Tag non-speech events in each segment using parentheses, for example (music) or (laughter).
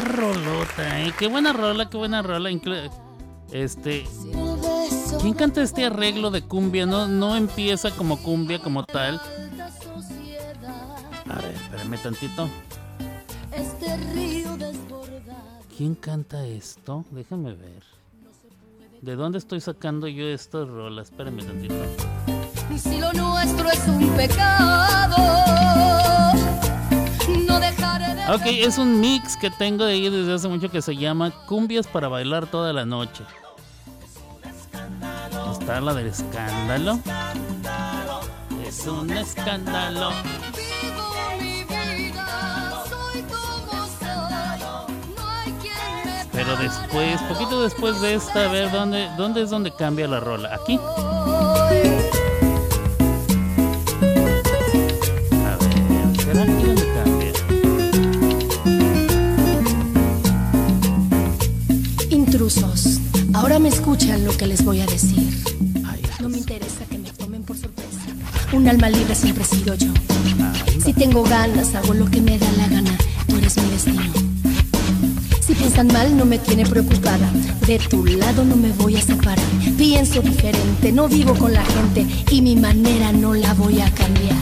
rolota, ¿eh? Qué buena rola, qué buena rola. Este. ¿Quién canta este arreglo de cumbia? No, no empieza como cumbia como tal. A ver, espérame tantito. ¿Quién canta esto? Déjame ver. ¿De dónde estoy sacando yo estas rolas? Espérame tantito. Si lo nuestro es un pecado, Ok, es un mix que tengo de ahí desde hace mucho que se llama Cumbias para bailar toda la noche. Está la del escándalo. Es un escándalo. Pero después, poquito después de esta, a ver dónde, dónde es donde cambia la rola. Aquí. Intrusos, ahora me escuchan lo que les voy a decir. No me interesa que me tomen por sorpresa. Un alma libre siempre he sido yo. Si tengo ganas, hago lo que me da la gana. Tú eres mi destino. Si piensan mal, no me tiene preocupada. De tu lado no me voy a separar. Pienso diferente, no vivo con la gente y mi manera no la voy a cambiar.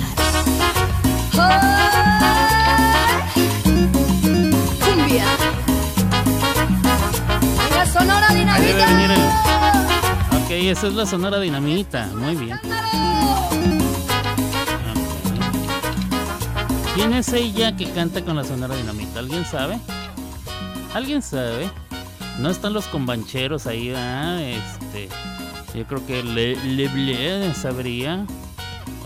Sonora. Ok, esa es la sonora dinamita. Muy bien. ¿Quién es ella que canta con la sonora dinamita? ¿Alguien sabe? ¿Alguien sabe? No están los combancheros ahí, ¿verdad? Este, yo creo que Le, Le sabría.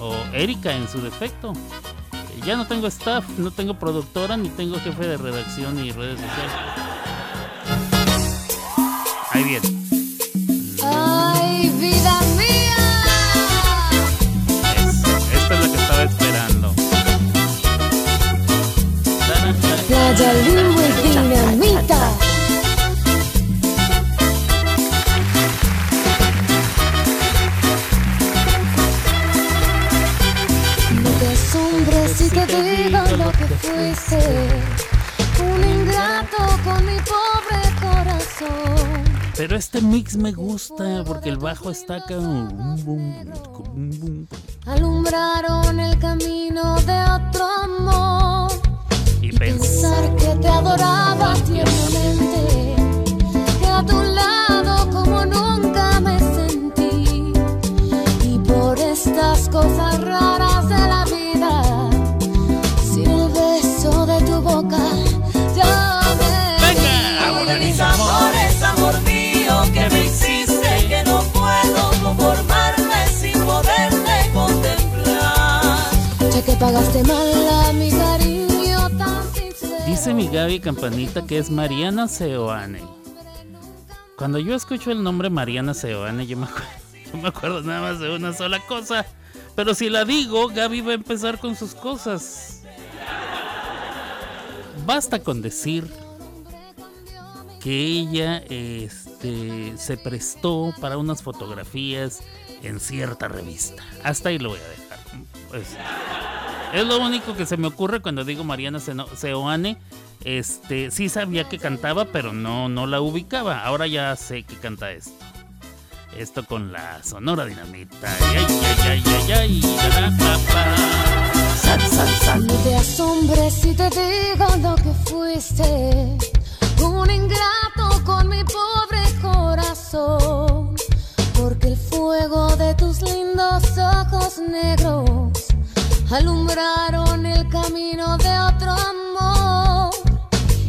O Erika en su defecto. Ya no tengo staff, no tengo productora, ni tengo jefe de redacción ni redes sociales. Ahí viene. Ay, vida mía. esta es la que estaba esperando. Playa y Dinamita. No te asombres si te digo lo que fuiste. Un ingrato con mi pobre corazón. Pero este mix me gusta porque el bajo está acá. Alumbraron el camino de otro amor. Y Pensar que te adoraba tiernamente, que a tu lado como nunca me sentí. Y por estas cosas raras de la vida, sin el beso de tu boca, pagaste mal mi cariño tan. Dice mi Gaby Campanita que es Mariana Seoane. Cuando yo escucho el nombre Mariana Seoane, yo me, acuerdo, (laughs) yo me acuerdo nada más de una sola cosa. Pero si la digo, Gaby va a empezar con sus cosas. Basta con decir que ella este, se prestó para unas fotografías en cierta revista. Hasta ahí lo voy a dejar. Pues, es lo único que se me ocurre cuando digo Mariana Seoane. Este, sí sabía que cantaba, pero no, no la ubicaba. Ahora ya sé que canta esto. Esto con la sonora dinamita. Ay, ay, ay, ay. No te asombres si te digo lo que fuiste. Un ingrato con mi pobre corazón. Porque el fuego de tus lindos ojos negros alumbraron el camino de otro amor.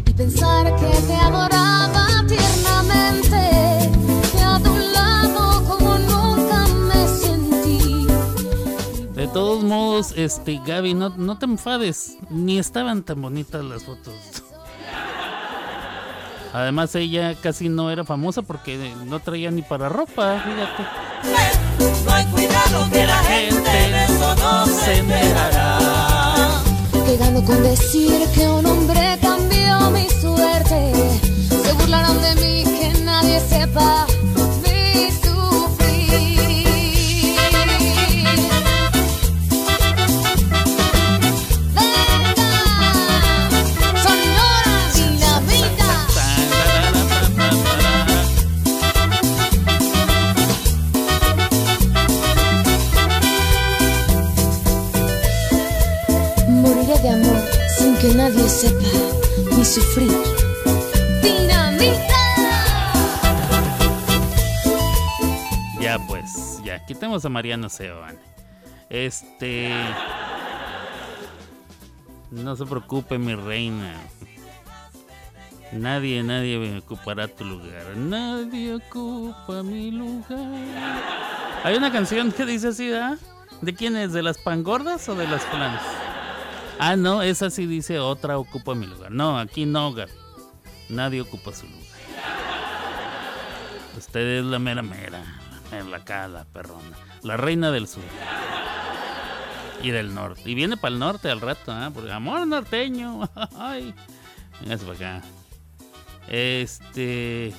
Y pensar que te adoraba tiernamente. Que a lado como nunca me sentí. De todos modos, este, Gaby, no, no te enfades. Ni estaban tan bonitas las fotos. Además, ella casi no era famosa porque no traía ni para ropa, fíjate. No hay cuidado que la gente de eso no se enterará. Pegando con decir que un hombre cambió mi suerte. Se burlaron de mí, que nadie sepa nadie sepa mi sufrir. Dinamita. Ya pues, ya, quitemos a Mariano Seoane. Este. No se preocupe, mi reina. Nadie, nadie ocupará tu lugar. Nadie ocupa mi lugar. Hay una canción que dice así, ¿verdad? ¿De quién es? ¿De las pangordas o de las flans? Ah, no, esa sí dice otra ocupa mi lugar. No, aquí no, Gaby. Nadie ocupa su lugar. Usted es la mera mera. En la cara, la perrona. La reina del sur. Y del norte. Y viene para el norte al rato, ¿ah? Porque amor norteño. (laughs) Ay. Véngase para acá. Este.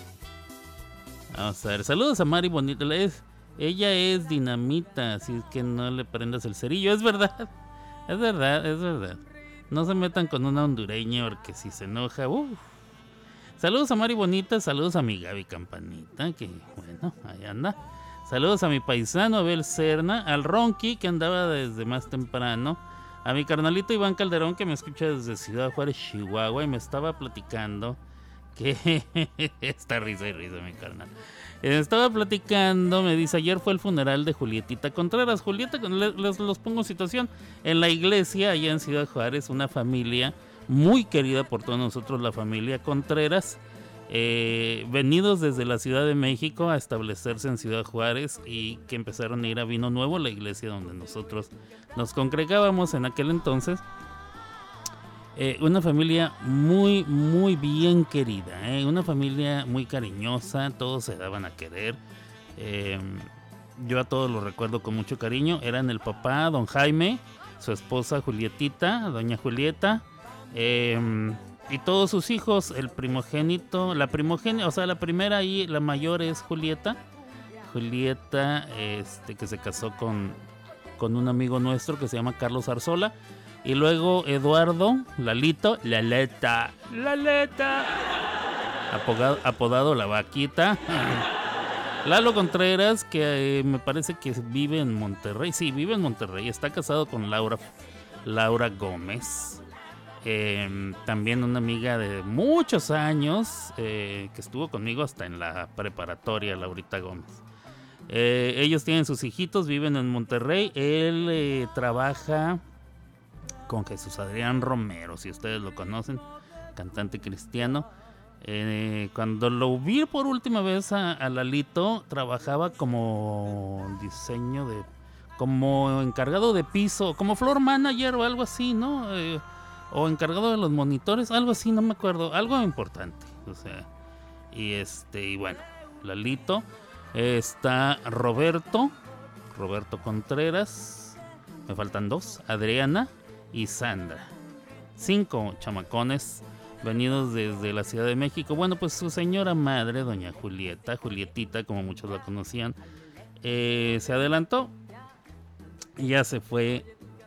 Vamos a ver. Saludos a Mari Bonita. Es, ella es dinamita, así que no le prendas el cerillo. Es verdad. Es verdad, es verdad. No se metan con una hondureña porque si se enoja. Uf. Saludos a Mari Bonita, saludos a mi Gaby Campanita, que bueno, ahí anda. Saludos a mi paisano Abel Serna, al Ronqui que andaba desde más temprano, a mi carnalito Iván Calderón que me escucha desde Ciudad Juárez, Chihuahua y me estaba platicando que (laughs) esta risa y risa mi carnal. Estaba platicando, me dice, ayer fue el funeral de Julietita Contreras. Julieta, le- les los pongo en situación. En la iglesia, allá en Ciudad Juárez, una familia muy querida por todos nosotros, la familia Contreras, eh, venidos desde la Ciudad de México a establecerse en Ciudad Juárez y que empezaron a ir a Vino Nuevo, la iglesia donde nosotros nos congregábamos en aquel entonces. Eh, una familia muy, muy bien querida, ¿eh? una familia muy cariñosa, todos se daban a querer. Eh, yo a todos los recuerdo con mucho cariño. Eran el papá, don Jaime, su esposa Julietita, doña Julieta, eh, y todos sus hijos, el primogénito, la primogénita, o sea, la primera y la mayor es Julieta. Julieta, este, que se casó con, con un amigo nuestro que se llama Carlos Arzola. Y luego Eduardo, Lalito, Laleta, Laleta, apodado, apodado La Vaquita. Lalo Contreras, que eh, me parece que vive en Monterrey. Sí, vive en Monterrey. Está casado con Laura, Laura Gómez. Eh, también una amiga de muchos años eh, que estuvo conmigo hasta en la preparatoria, Laurita Gómez. Eh, ellos tienen sus hijitos, viven en Monterrey. Él trabaja con Jesús Adrián Romero, si ustedes lo conocen, cantante cristiano. Eh, cuando lo vi por última vez a, Lalito, trabajaba como diseño de. como encargado de piso, como floor manager o algo así, ¿no? Eh, o encargado de los monitores, algo así, no me acuerdo, algo importante. Y este, y bueno, Lalito. está Roberto, Roberto Contreras, me faltan dos, Adriana y Sandra. Cinco chamacones venidos desde la Ciudad de México. Bueno, pues su señora madre, doña Julieta, Julietita, como muchos la conocían, eh, se adelantó y ya se fue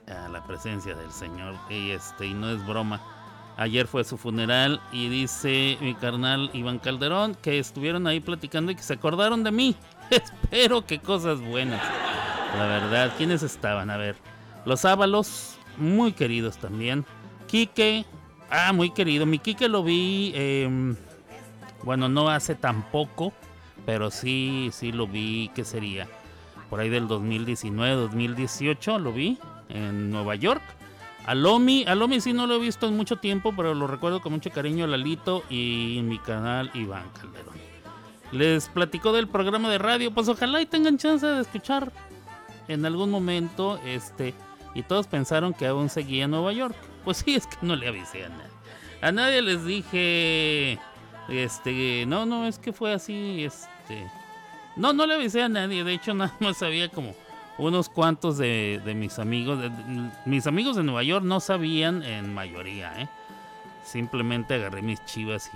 a la presencia del Señor. Y este, y no es broma. Ayer fue su funeral y dice mi carnal Iván Calderón que estuvieron ahí platicando y que se acordaron de mí. (laughs) Espero que cosas buenas. La verdad, ¿quiénes estaban? A ver, los Ábalos, muy queridos también. Quique, ah, muy querido. Mi Quique lo vi, eh, bueno, no hace tampoco, pero sí, sí lo vi, ¿qué sería? Por ahí del 2019, 2018 lo vi en Nueva York. A Lomi, a Lomi sí no lo he visto en mucho tiempo, pero lo recuerdo con mucho cariño Lalito y mi canal Iván Calderón. Les platicó del programa de radio, pues ojalá y tengan chance de escuchar en algún momento, este, y todos pensaron que aún seguía en Nueva York. (laughs) Pues sí, es que no le avisé a nadie. A nadie les dije, este, no, no, es que fue así, este, no, no le avisé a nadie, de hecho (laughs) nada más sabía como unos cuantos de, mis amigos, de- mis amigos de Nueva York no sabían en mayoría, ¿eh? Simplemente agarré mis chivas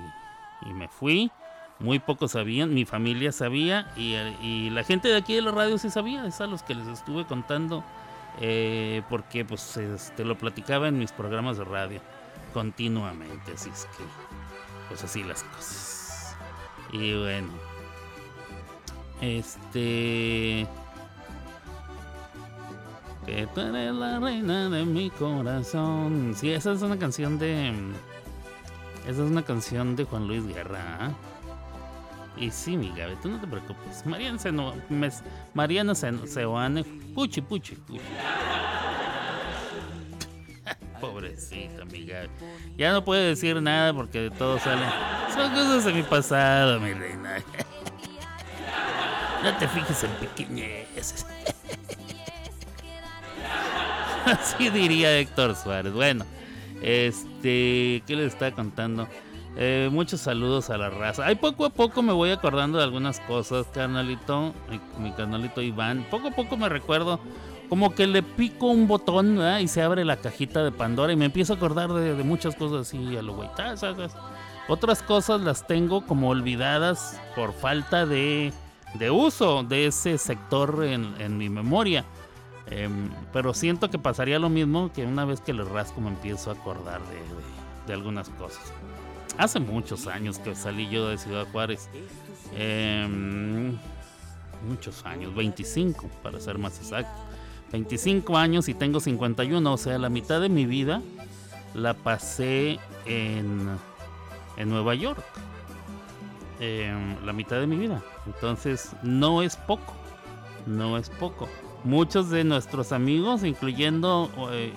y, y me fui. Muy pocos sabían, mi familia sabía y, y la gente de aquí de la radio sí sabía, es a los que les estuve contando eh, porque pues este, lo platicaba en mis programas de radio continuamente, así es que pues así las cosas. Y bueno, este... Que tú eres la reina de mi corazón. Sí, esa es una canción de. Esa es una canción de Juan Luis Guerra. ¿ah? Y sí, mi Gaby, tú no te preocupes. Mariana, Seno, Mariana Seoane. Puchi, puchi, puchi. (laughs) Pobrecita, mi Gaby. Ya no puede decir nada porque de todo sale. Son cosas de mi pasado, mi reina. (laughs) No te fijes en pequeñeces. (laughs) Así diría Héctor Suárez. Bueno, este, ¿qué les estaba contando? Eh, muchos saludos a la raza. Ay, poco a poco me voy acordando de algunas cosas, carnalito. Mi, carnalito Iván. Poco a poco me recuerdo. Como que le pico un botón y se abre la cajita de Pandora y me empiezo a acordar de, muchas cosas así a lo güey. Otras cosas las tengo como olvidadas por falta de, de uso de ese sector en, mi memoria. Em, pero siento que pasaría lo mismo que una vez que le rasco me empiezo a acordar de algunas cosas hace muchos años que salí yo de Ciudad Juárez. Em, muchos años, 25 para ser más exacto. 25 años y tengo 51, o sea, la mitad de mi vida la pasé en, en Nueva York. Em, la mitad de mi vida. Entonces, no es poco. No es poco. Muchos de nuestros amigos, incluyendo, eh,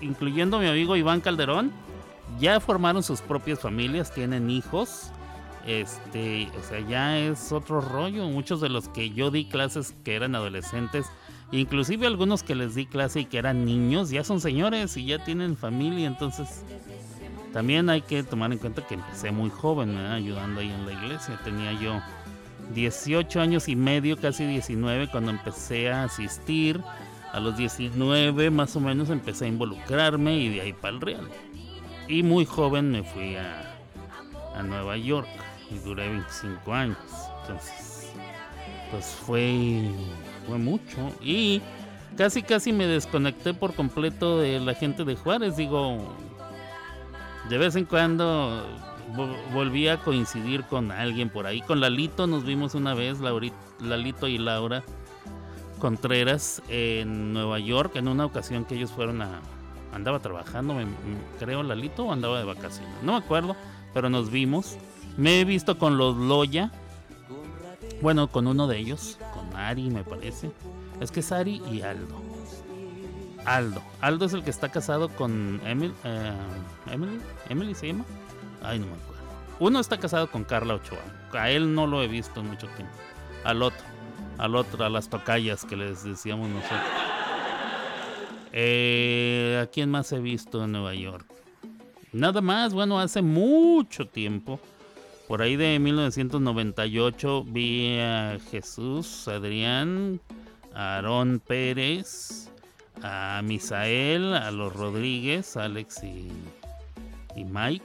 incluyendo mi amigo Iván Calderón, ya formaron sus propias familias, tienen hijos. Este, o sea, ya es otro rollo. Muchos de los que yo di clases que eran adolescentes, inclusive algunos que les di clase y que eran niños, ya son señores y ya tienen familia. Entonces, también hay que tomar en cuenta que empecé muy joven, ayudando ahí en la iglesia. Tenía yo 18 años y medio, casi 19, cuando empecé a asistir. A los 19 más o menos empecé a involucrarme y de ahí para el real. Y muy joven me fui a, Nueva York y duré 25 años. Entonces, pues fue, fue mucho. Y casi, casi me desconecté por completo de la gente de Juárez. Digo, de vez en cuando volví a coincidir con alguien por ahí. Con Lalito nos vimos una vez, Lalito y Laura Contreras en Nueva York, en una ocasión que ellos fueron a, andaba trabajando, me, creo, Lalito, o andaba de vacaciones. No me acuerdo, pero nos vimos. Me he visto con los Loya. Bueno, con uno de ellos, con Ari, me parece. Es que es Ari y Aldo. Aldo. Aldo es el que está casado con Emily. Eh, Emily. ¿Emily se llama? Ay, no me acuerdo. Uno está casado con Carla Ochoa. A él no lo he visto en mucho tiempo. Al otro. Al otro, a las tocallas que les decíamos nosotros. Eh, ¿A quién más he visto en Nueva York? Nada más, bueno, hace mucho tiempo. Por ahí de 1998 vi a Jesús, Adrián, a Aarón Pérez, a Misael, a los Rodríguez, Alex y, Mike.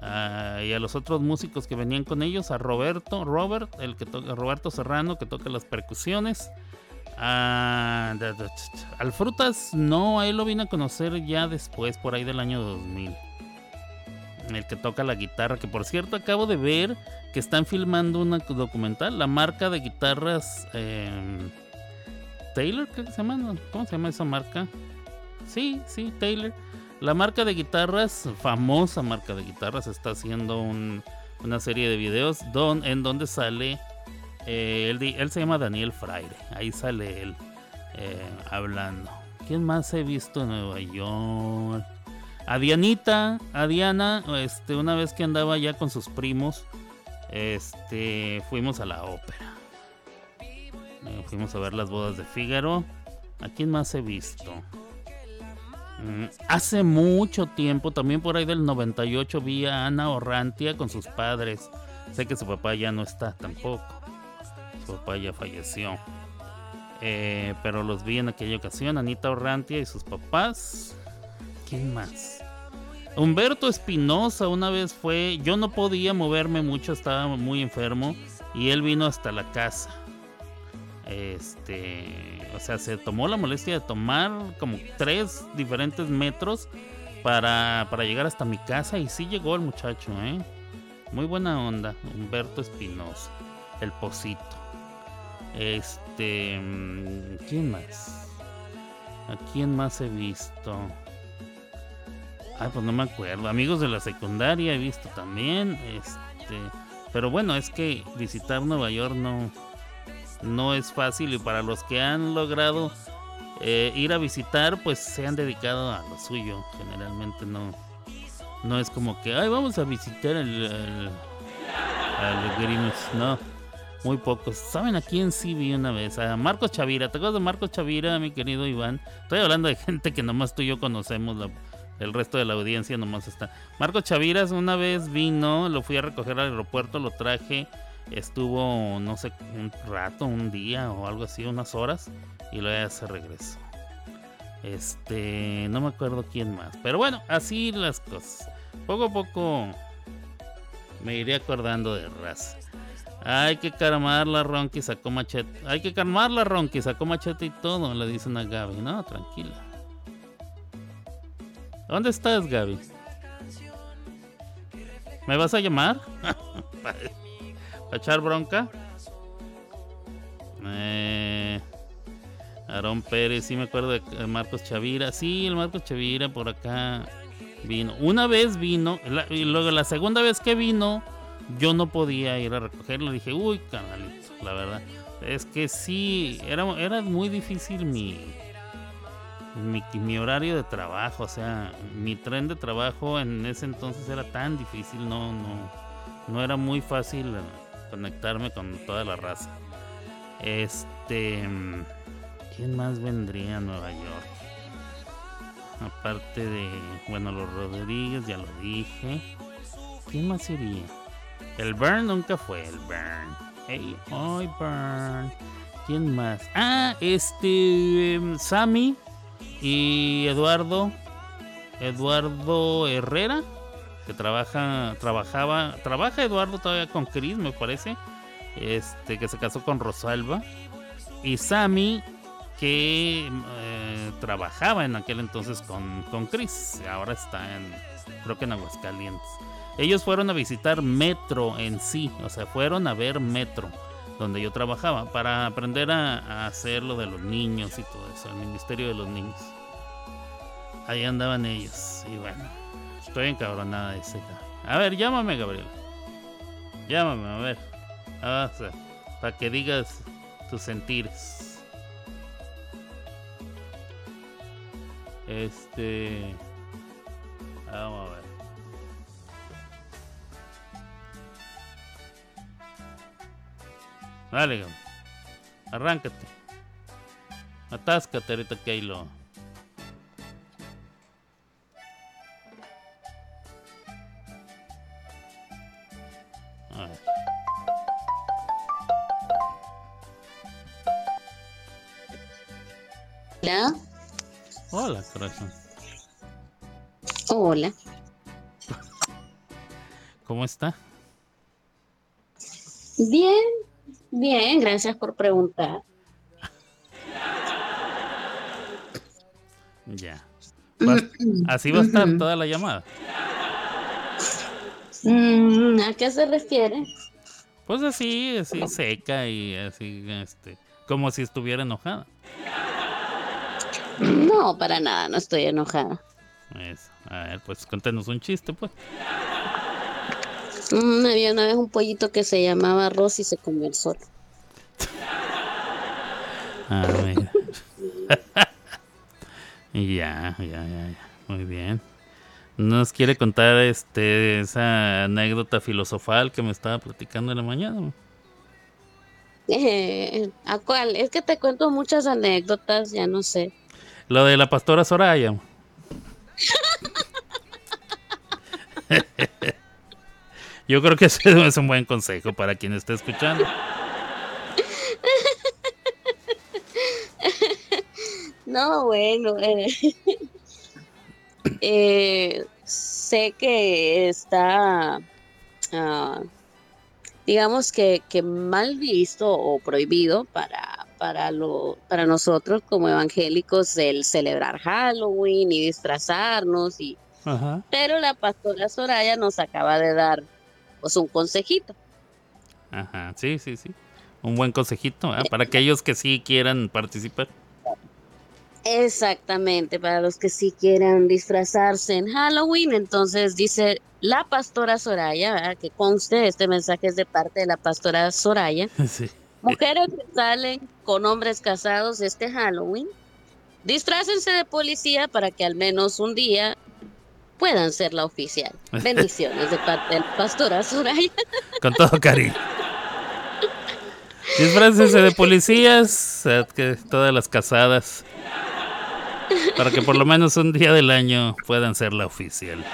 y a los otros músicos que venían con ellos, a Roberto, Robert, el que toca, Roberto Serrano, que toca las percusiones, Ah, al Frutas no, a él lo vine a conocer ya después, por ahí del año 2000. El que toca la guitarra, que por cierto acabo de ver que están filmando una documental, la marca de guitarras em, Taylor. ¿Cómo se llama esa marca? Sí, sí, Taylor. La marca de guitarras, famosa marca de guitarras, está haciendo una serie de videos en donde sale eh, él, se llama Daniel Fraire. Ahí sale él eh, hablando. ¿Quién más he visto en Nueva York? A Dianita, a Diana, este, una vez que andaba ya con sus primos, este, fuimos a la ópera. Eh, fuimos a ver las bodas de Fígaro. ¿A quién más he visto? Mm, hace mucho tiempo, también por ahí del 98, vi a Ana Orrantia con sus padres. Sé que su papá ya no está tampoco papá ya falleció. Eh, pero los vi en aquella ocasión, Anita Orrantia y sus papás. ¿Quién más? Humberto Espinosa una vez fue, yo no podía moverme mucho, estaba muy enfermo y él vino hasta la casa. Este, o sea, se tomó la molestia de tomar como tres diferentes metros para, para llegar hasta mi casa y sí llegó el muchacho, ¿eh? Muy buena onda, Humberto Espinosa, el posito. Este. Mm, ¿Quién más? ¿A quién más he visto? Ay, pues no me acuerdo. Amigos de la secundaria he visto también. Este, pero bueno, es que visitar Nueva York no, no es fácil y para los que han logrado eh, ir a visitar, pues se han dedicado a lo suyo. Generalmente no, no es como que, ay, vamos a visitar el, el, No, muy pocos. ¿Saben a quién sí vi una vez? A Marcos Chavira. ¿Te acuerdas de Marcos Chavira, mi querido Iván? Estoy hablando de gente que nomás tú y yo conocemos. el resto de la audiencia nomás está. Marcos Chaviras una vez vino, lo fui a recoger al aeropuerto, lo traje. Estuvo, no sé, un rato, un día o algo así, unas horas. Y luego ya se regresó. Este, no me acuerdo quién más. Pero bueno, así las cosas. Poco a poco me iré acordando de raza. Hay que calmar la ronqui, sacó machete. Hay que calmar la ronqui, sacó machete y todo, le dicen a Gaby. No, tranquila. ¿Dónde estás, Gaby? ¿Me vas a llamar? (laughs) ¿Para echar bronca? Eh, Aarón Pérez, sí me acuerdo de Marcos Chavira. Sí, el Marcos Chavira por acá vino. Una vez vino, y luego la segunda vez que vino, yo no podía ir a recogerlo. Dije, uy, canalito, la verdad. Es que sí, era, era muy difícil mi, mi, mi, horario de trabajo. O sea, mi tren de trabajo en ese entonces era tan difícil, no, no, no era muy fácil conectarme con toda la raza. Este. ¿Quién más vendría a Nueva York? Aparte de, bueno, los Rodríguez, ya lo dije. ¿Quién más iría? El Burn nunca fue el Burn. Hey, hoy Burn. ¿Quién más? Ah, este. Em, Sammy y Eduardo. Eduardo Herrera. Que trabaja. Trabajaba. Trabaja Eduardo todavía con Chris, me parece. Este. Que se casó con Rosalba. Y Sammy que eh, trabajaba en aquel entonces con, con Chris. Ahora está en, creo que en Aguascalientes. Ellos fueron a visitar Metro en sí, o sea, fueron a ver Metro, donde yo trabajaba, para aprender a, hacer lo de los niños y todo eso, el Ministerio de los Niños. Ahí andaban ellos, y bueno, estoy encabronada de ese. A ver, llámame, Gabriel. Llámame, a ver. Ah, para que digas tus sentires. Este. Vamos a ver. Dale, arráncate. Atáscate ahorita que hay lo. A ver. Hola. Hola, corazón. Hola. ¿Cómo está? Bien, bien, gracias por preguntar. Ya. así va a estar toda la llamada. Mm, ¿A qué se refiere? Pues así, así seca y así, este, como si estuviera enojada. No, para nada, no estoy enojada. Eso. A ver, pues cuéntanos un chiste, pues. Mm, había una vez un pollito que se llamaba Arroz y se comió el sol. A ver. ya, ya, ya, ya. Muy bien. ¿Nos quiere contar este esa anécdota filosofal que me estaba platicando en la mañana? Eh, ¿A cuál? Es que te cuento muchas anécdotas, ya no sé. Lo de la pastora Soraya. (laughs) Yo creo que (laughs) ese es un buen consejo para quien esté escuchando. (laughs) No, bueno. Eh, (laughs) eh, sé que está, ah, digamos que, que mal visto o prohibido para para, lo, para nosotros como evangélicos el celebrar Halloween y disfrazarnos. Y, Pero la pastora Soraya nos acaba de dar pues, un consejito. Ajá, sí, sí, sí. Un buen consejito para aquellos que sí quieran participar. Exactamente, para los que sí quieran disfrazarse en Halloween, entonces dice la pastora Soraya, ¿verdad? que conste, este mensaje es de parte de la pastora Soraya. (laughs) Sí. Mujeres que salen con hombres casados este Halloween, disfrácense de policía para que al menos un día puedan ser la oficial. Bendiciones de parte de la pastora Soraya. Con todo cariño. Disfrácense de policías, todas las casadas, para que por lo menos un día del año puedan ser la oficial.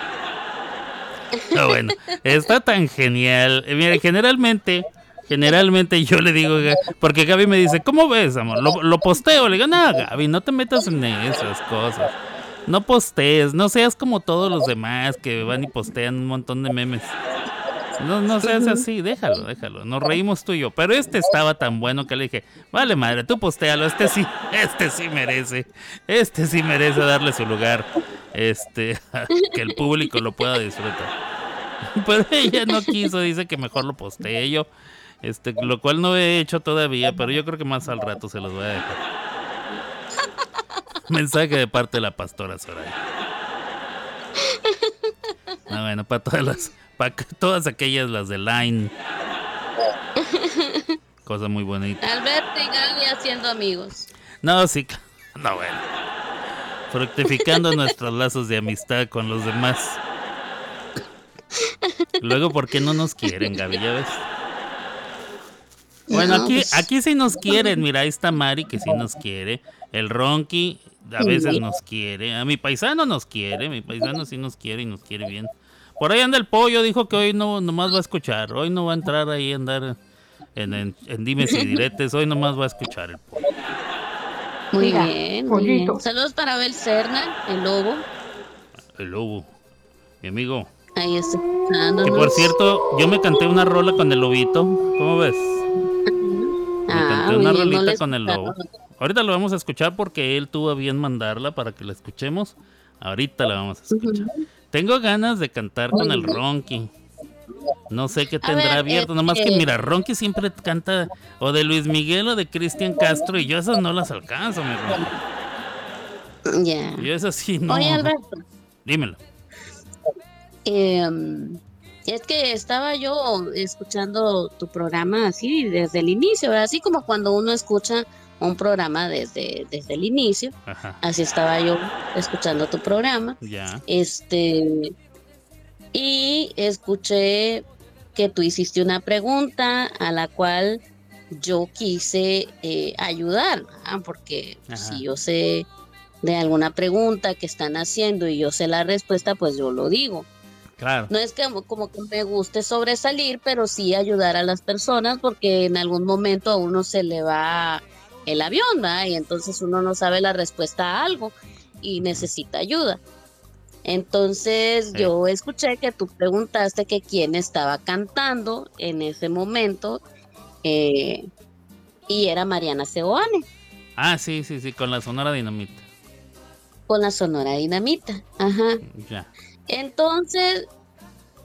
Ah, bueno, está tan genial. Eh, Mira, generalmente, generalmente yo le digo, porque Gaby me dice, ¿cómo ves, amor? Lo, lo posteo. Le digo, no, Gaby, no te metas en esas cosas. No postees, no seas como todos los demás que van y postean un montón de memes. No, no seas así, déjalo, déjalo. Nos reímos tú y yo. Pero este estaba tan bueno que le dije, vale madre, tú postéalo, este sí, este sí merece. Este sí merece darle su lugar. Este, (laughs) que el público lo pueda disfrutar. (laughs) Pero ella no quiso, dice que mejor lo postee yo. Este, lo cual no he hecho todavía, pero yo creo que más al rato se los voy a dejar. (laughs) Mensaje de parte de la pastora Soraya. Ah, bueno, para todas las, para todas aquellas las de Line. Cosa muy bonita. Alberto y Gaby haciendo amigos. No, sí, no bueno. Fructificando nuestros lazos de amistad con los demás. Luego, ¿por qué no nos quieren, Gaby? ¿Ya ves? Bueno, No, aquí, pues- aquí sí nos quieren. Mira, ahí está Mari, que sí nos quiere. El Ronky a veces nos quiere. A mi paisano nos quiere. Mi paisano sí nos quiere y nos quiere bien. Por ahí anda el pollo. Dijo que hoy no nomás va a escuchar. Hoy no va a entrar ahí a andar en, en, en dimes y diretes. Hoy nomás va a escuchar el pollo. Muy Mira, bien, muy bien. Saludos para Abel Serna, el lobo. El lobo. Mi amigo. Ahí está. Que escuchándonos. por cierto, yo me canté una rola con el lobito. ¿Cómo ves? Una no rolita con el lobo. Ahorita lo vamos a escuchar porque él tuvo a bien mandarla para que la escuchemos. Ahorita la vamos a escuchar. Tengo ganas de cantar con el Ronky. No sé qué tendrá ver, abierto. Nomás que este- mira, Ronky siempre canta o de Luis Miguel o de Cristian Castro y yo esas no las alcanzo, mi. Ya. Yo esas sí no. Oye, Alberto. Dímelo. em, es que estaba yo escuchando tu programa así desde el inicio, ¿verdad? así como cuando uno escucha un programa desde, desde el inicio, Ajá. así estaba yo escuchando tu programa. Este, y escuché que tú hiciste una pregunta a la cual yo quise eh, ayudar, ¿verdad? porque Ajá. si yo sé de alguna pregunta que están haciendo y yo sé la respuesta, pues yo lo digo. Claro. No es que como, como que me guste sobresalir, pero sí ayudar a las personas porque en algún momento a uno se le va el avión, ¿verdad? Y entonces uno no sabe la respuesta a algo y necesita ayuda. Entonces Sí. yo escuché que tú preguntaste que quién estaba cantando en ese momento eh, y era Mariana Seoane Ah, sí, sí, sí, con la Sonora Dinamita. con la Sonora Dinamita. Ajá. Ya. Entonces,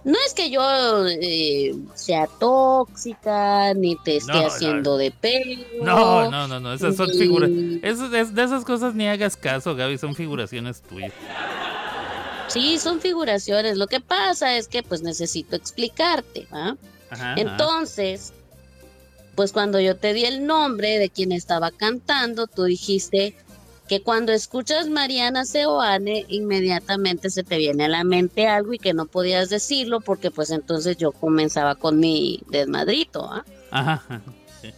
no es que yo eh, sea tóxica, ni te esté No, no. haciendo de pelo. No, no, no, no, esas son ni- figuras. Es- de esas cosas ni hagas caso, Gaby, son figuraciones tuyas. Sí, son figuraciones. Lo que pasa es que pues necesito explicarte. ¿ah? Ajá, ajá. Entonces, pues cuando yo te di el nombre de quien estaba cantando, tú dijiste que cuando escuchas Mariana Seoane, inmediatamente se te viene a la mente algo y que no podías decirlo porque pues entonces yo comenzaba con mi desmadrito. sí.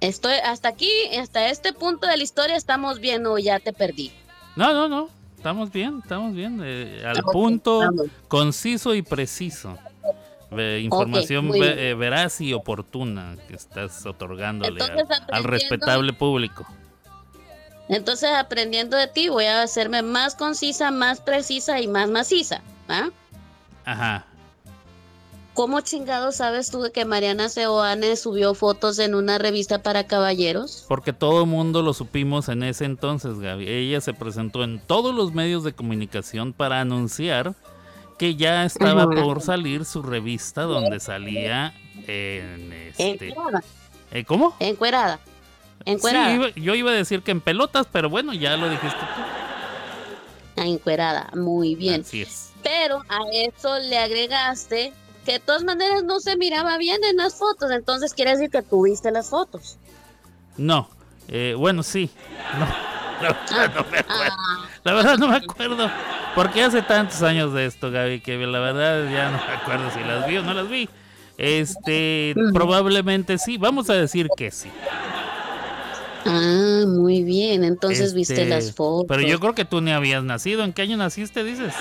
Estoy hasta aquí, hasta este punto de la historia estamos bien o ya te perdí. No, no, no. Estamos bien, estamos bien. eh, al punto, vamos. conciso y preciso. Información ve- bien. eh, veraz y oportuna que estás otorgándole Entonces, al, respetable público. Entonces, aprendiendo de ti, voy a hacerme más concisa, más precisa y más maciza. ¿ah? Ajá. ¿Cómo chingado sabes tú de que Mariana Seoane subió fotos en una revista para caballeros? Porque todo el mundo lo supimos en ese entonces, Gaby. Ella se presentó en todos los medios de comunicación para anunciar que ya estaba Ajá. por salir su revista donde salía en este... Encuerada. ¿eh, ¿Cómo? Encuerada. Encuerada. Sí, iba- yo iba a decir que en pelotas, pero bueno, ya lo dijiste tú. Ah, encuerada, muy bien. Así es. Pero a eso le agregaste que de todas maneras no se miraba bien en las fotos, entonces quiere decir que tuviste las fotos. No. Eh, bueno, sí. No. (laughs) La verdad no me acuerdo. Ah, La verdad no me acuerdo. Porque hace tantos años de esto, Gaby, que la verdad ya no me acuerdo si las vi o no las vi. Este, probablemente sí. Vamos a decir que sí. Ah, muy bien, entonces viste Este, las fotos. Pero yo creo que tú ni habías nacido. ¿En qué año naciste, dices?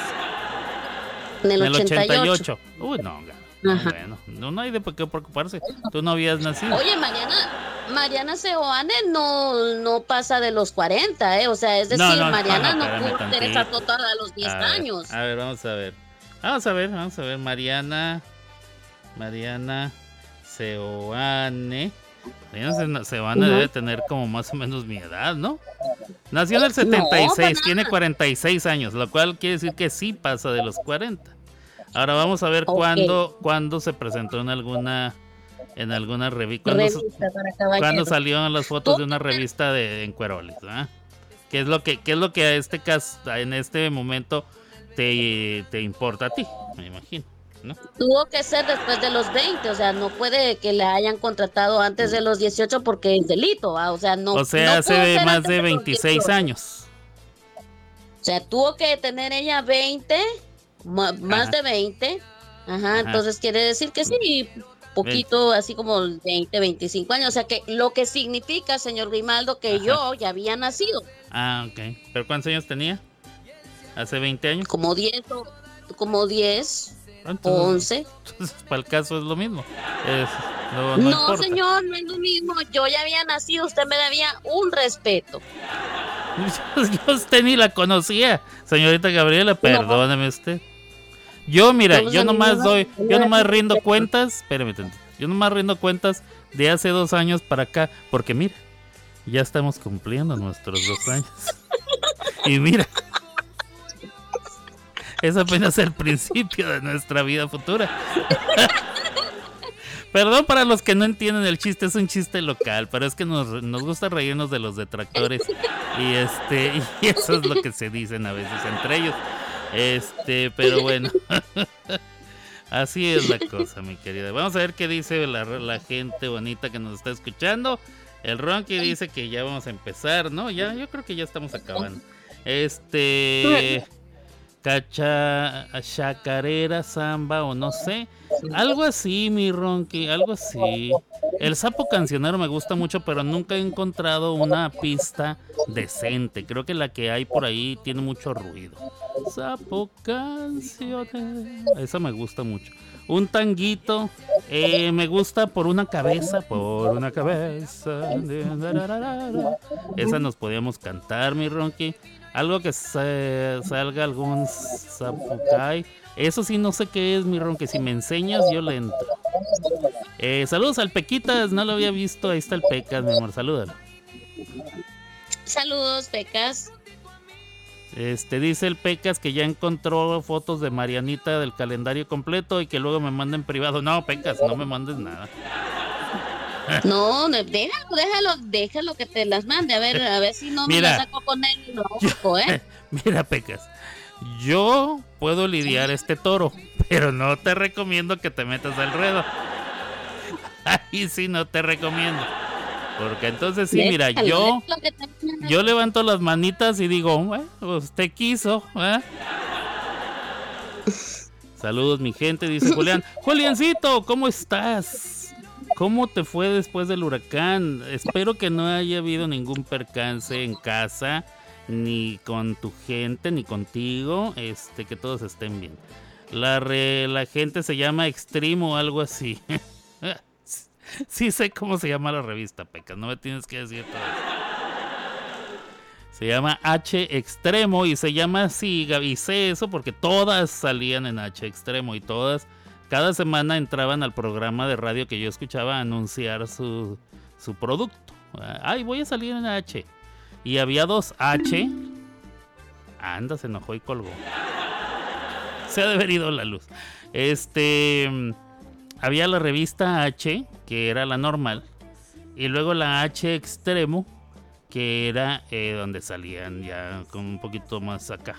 en el, En el 88. 88. Uy, no, Ajá. Bueno, no, no hay de por qué preocuparse. Tú no habías nacido. Oye, Mariana, Mariana Seoane no, no pasa de los 40, ¿eh? O sea, es decir, No, no, no, Mariana no, pudo tener esa foto a los 10 A ver, años. A ver, vamos a ver. Vamos a ver, vamos a ver. Mariana. Mariana Seoane. Se- Seoane Ujú. debe tener como más o menos mi edad, ¿no? Nació en el No, 76, para tiene nada. 46 años, lo cual quiere decir que sí pasa de los 40. Ahora vamos a ver Ok. cuándo, cuándo se presentó en alguna en alguna revista. ¿Cuándo, Revista para caballeros. cuándo salieron las fotos de una revista de Encuerolis? ¿ah? ¿Qué es lo que qué es lo que a este caso en este momento te, te importa a ti? Me imagino, ¿no? Tuvo que ser después de los 20, o sea, no puede que la hayan contratado antes de los 18 porque es delito, ¿va? o sea, no. o sea, no hace más de los 26 18. años. O sea, tuvo que tener ella 20, ma- más Ajá. de 20. Ajá, Ajá. entonces quiere decir que sí, poquito, así como 20, 25 años. O sea, que lo que significa, señor Grimaldo, que Ajá. yo ya había nacido, Ah, ok. ¿Pero cuántos años tenía? ¿Hace 20 años? como 10 o como 10 Ah, o Entonces, 11. entonces, para el caso es lo mismo. Es- no, no No, importa. señor, no es lo mismo. Yo ya había nacido, usted me debía un respeto. (laughs) Yo usted ni la conocía, señorita Gabriela, perdóneme usted. Yo, mira, yo nomás doy, yo nomás rindo cuentas, espérame yo nomás rindo cuentas de hace dos años para acá, porque mira, ya estamos cumpliendo nuestros dos años. (laughs) Y mira, es apenas el principio de nuestra vida futura. (laughs) Perdón para los que no entienden el chiste, es un chiste local, pero es que nos, nos gusta reírnos de los detractores. Y este, (laughs) y eso es lo que se dicen a veces entre ellos. Este, pero bueno. (laughs) Así es la cosa, mi querida. Vamos a ver qué dice la, gente bonita que nos está escuchando. El Ronky dice que ya vamos a empezar, ¿no? Ya, yo creo que ya estamos acabando. Este. Cacha, chacarera, samba o no sé. Algo así, mi Ronky, algo así. El sapo cancionero me gusta mucho, pero nunca he encontrado una pista decente. Creo que la que hay por ahí tiene mucho ruido. Sapo cancionero. Esa me gusta mucho. Un tanguito. eh, me gusta por una cabeza. Por una cabeza. (laughs) Esa nos podíamos cantar, mi Ronky. Algo que se- salga algún zapucay. Eso sí, no sé qué es, mi Ronky. Si me enseñas, yo le entro. Eh, saludos al Pequitas. No lo había visto. Ahí está el Pecas, mi amor. Salúdalo. Saludos, Pecas. Este dice el Pecas que ya encontró fotos de Marianita del calendario completo y que luego me manda en privado. No, Pecas, no me mandes nada. No, déjalo, déjalo, déjalo que te las mande. A ver, a ver si no Mira. me las saco con él. No, ¿eh? (laughs) Mira, Pecas, yo puedo lidiar este toro, pero no te recomiendo que te metas al ruedo. (laughs) Ahí sí no te recomiendo. Porque entonces sí, mira, yo yo levanto las manitas y digo, "Bueno, usted quiso, ¿eh?". (laughs) Saludos, mi gente, dice Julián. Juliancito, ¿cómo estás? ¿Cómo te fue después del huracán? Espero que no haya habido ningún percance en casa, ni con tu gente, ni contigo. Este, que todos estén bien. La, re- la gente se llama Extremo o algo así. (laughs) sí sé cómo se llama la revista, Pecas. No me tienes que decir todo. Se llama H Extremo y se llama así, Gaby. Sé eso porque todas salían en H Extremo y todas, cada semana entraban al programa de radio que yo escuchaba a anunciar su, su producto. Ay, voy a salir en H. Y había dos H. Anda, se enojó y colgó. Se ha de haber ido la luz. Este. Había la revista H, que era la normal. Y luego la H extremo, que era eh, donde salían ya con un poquito más acá.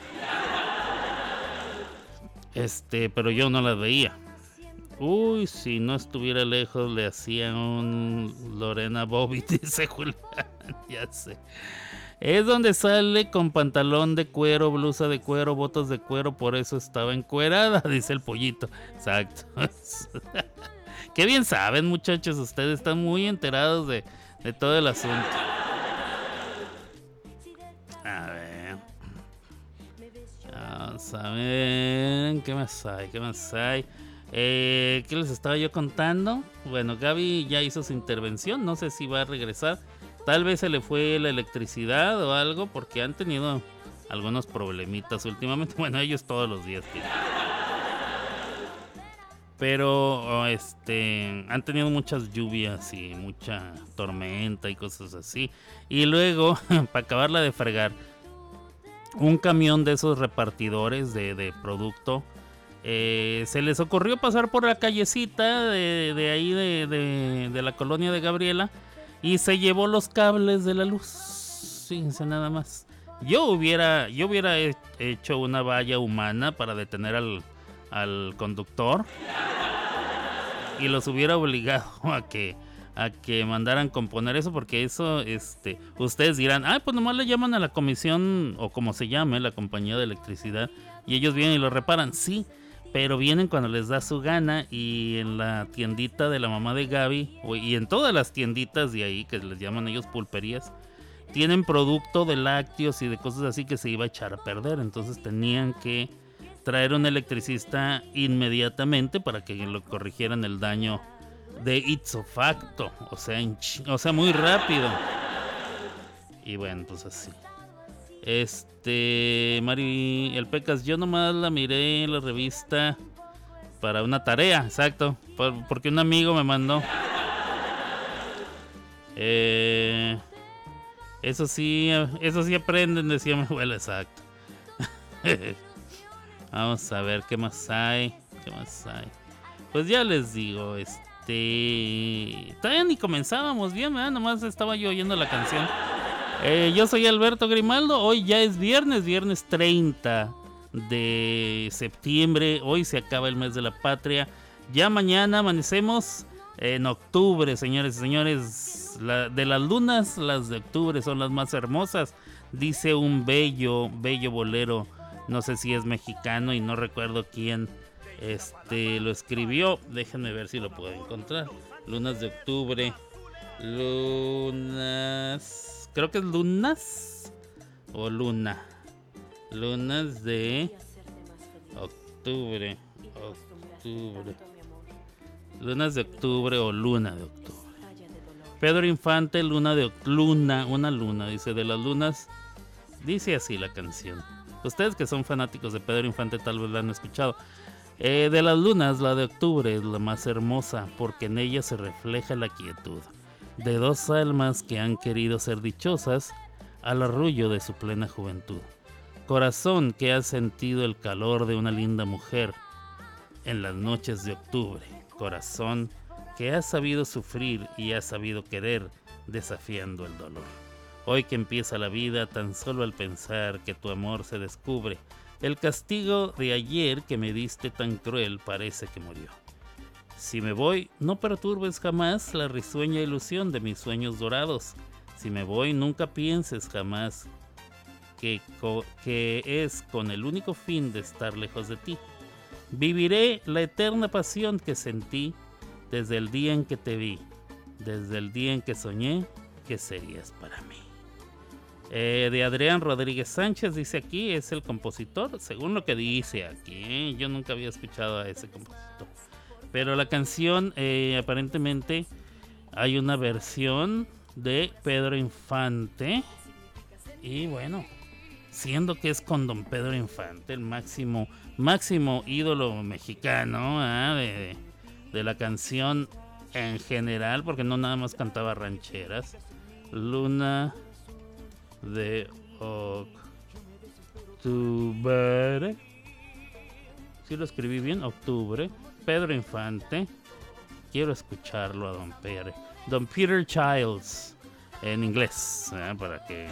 Este, pero yo no la veía. Uy, si no estuviera lejos le hacía un Lorena Bobby, (laughs) dice Julián. ya sé. Es donde sale con pantalón de cuero, blusa de cuero, botas de cuero, por eso estaba encuerada, (laughs) dice el pollito. Exacto. (laughs) Qué bien saben, muchachos, ustedes están muy enterados de, de todo el asunto. A ver. Vamos a ver. ¿Qué más hay? ¿Qué más hay? Eh, ¿Qué les estaba yo contando? Bueno, Gaby ya hizo su intervención. No sé si va a regresar. Tal vez se le fue la electricidad o algo porque han tenido algunos problemitas últimamente. (laughs) Bueno, ellos todos los días tienen. Pero este han tenido muchas lluvias y mucha tormenta y cosas así. Y luego, (laughs) para acabarla de fregar, un camión de esos repartidores de, producto eh, se les ocurrió pasar por la callecita de, ahí de, la colonia de Gabriela y se llevó los cables de la luz. Fíjense nada más. Yo hubiera, yo hubiera hecho una valla humana para detener al, al conductor y los hubiera obligado (laughs) a que a que mandaran componer eso porque eso este ustedes dirán ah pues nomás le llaman a la comisión o como se llame la compañía de electricidad y ellos vienen y lo reparan sí pero vienen cuando les da su gana y en la tiendita de la mamá de Gaby y en todas las tienditas de ahí que les llaman ellos pulperías tienen producto de lácteos y de cosas así que se iba a echar a perder entonces tenían que traer un electricista inmediatamente para que lo corrigieran el daño de ipso facto, o sea, o sea, muy rápido. Y bueno, pues así. Este, Mari, el Pecas, yo nomás la miré en la revista para una tarea, exacto, porque un amigo me mandó. Eh, eso sí, eso sí aprenden, decía mi abuela, exacto. (laughs) Vamos a ver qué más hay. ¿Qué más hay? Pues ya les digo, este. Todavía ni comenzábamos bien, ¿verdad? Nomás estaba yo oyendo la canción. Eh, yo soy Alberto Grimaldo. Hoy ya es viernes, viernes 30 de septiembre. Hoy se acaba el mes de la patria. Ya mañana amanecemos en octubre, señores y señores. de las lunas, las de octubre son las más hermosas. Dice un bello, bello bolero no sé si es mexicano y no recuerdo quién este lo escribió. Déjenme ver si lo puedo encontrar. Lunas de octubre. Lunas. Creo que es lunas. O luna. Lunas de octubre. Lunas de octubre o luna de octubre. Pedro Infante, luna de luna, una luna, dice de las lunas. Dice así la canción. Ustedes que son fanáticos de Pedro Infante tal vez la han escuchado. Eh, de las lunas, la de octubre es la más hermosa porque en ella se refleja la quietud de dos almas que han querido ser dichosas al arrullo de su plena juventud. Corazón que ha sentido el calor de una linda mujer en las noches de octubre. Corazón que ha sabido sufrir y ha sabido querer desafiando el dolor. Hoy que empieza la vida, tan solo al pensar que tu amor se descubre, el castigo de ayer que me diste tan cruel parece que murió. Si me voy, no perturbes jamás la risueña ilusión de mis sueños dorados. Si me voy, nunca pienses jamás que, que es con el único fin de estar lejos de ti. Viviré la eterna pasión que sentí desde el día en que te vi, desde el día en que soñé que serías para mí. Eh, de Adrián Rodríguez Sánchez, dice aquí, es el compositor, según lo que dice aquí. Yo nunca había escuchado a ese compositor. Pero la canción, eh, aparentemente, hay una versión de Pedro Infante. Y bueno, siendo que es con don Pedro Infante, el máximo, máximo ídolo mexicano ¿ah? de, de la canción en general, porque no nada más cantaba rancheras. Luna de octubre. Si lo escribí bien, octubre. Pedro Infante. Quiero escucharlo a don Pedro. Don Peter Childs en inglés, ¿eh? para que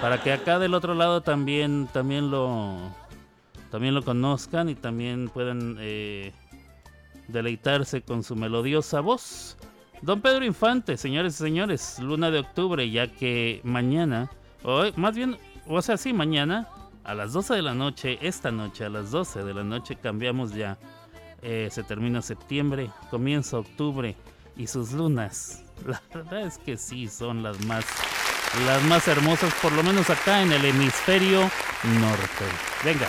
para que acá del otro lado también también lo también lo conozcan y también puedan eh, deleitarse con su melodiosa voz. Don Pedro Infante, señores y señores, luna de octubre, ya que mañana, hoy, más bien, o sea, sí, mañana, a las 12 de la noche, esta noche, a las 12 de la noche, cambiamos ya. Eh, se termina septiembre, comienza octubre y sus lunas, (laughs) la verdad es que sí, son las más, las más hermosas, por lo menos acá en el hemisferio norte. Venga.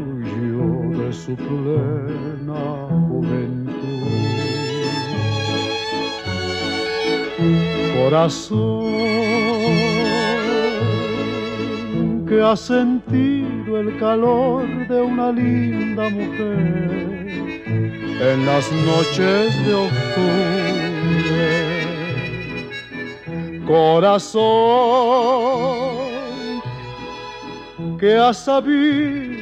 su plena juventud. Corazón que ha sentido el calor de una linda mujer en las noches de octubre. Corazón que ha sabido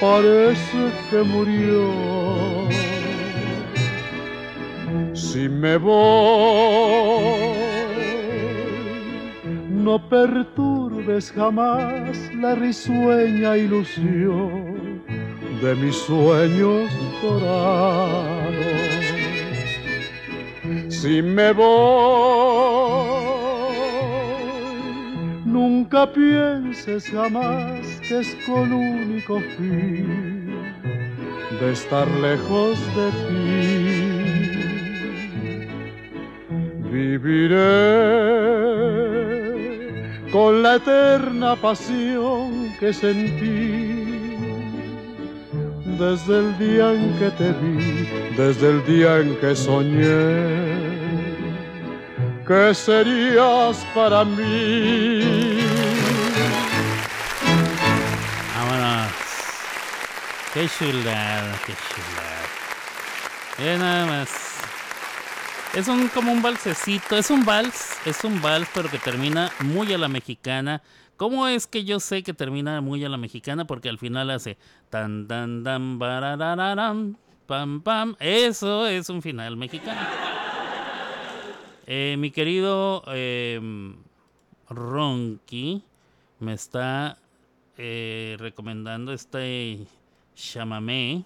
parece que murió. Si me voy, no perturbes jamás la risueña ilusión de mis sueños dorados. Si me voy, nunca pienses jamás que es con único fin de estar lejos de ti. Viviré con la eterna pasión que sentí desde el día en que te vi, desde el día en que soñé que serías para mí. Vámonos. Qué chulada, qué chulada. Mira nada más. Es un como un valsecito, es un vals, es un vals, pero que termina muy a la mexicana. ¿Cómo es que yo sé que termina muy a la mexicana? Porque al final hace tan tan tan bararararam, pam pam. Eso es un final mexicano. Eh, mi querido eh, Ronky me está eh, recomendando este chamamé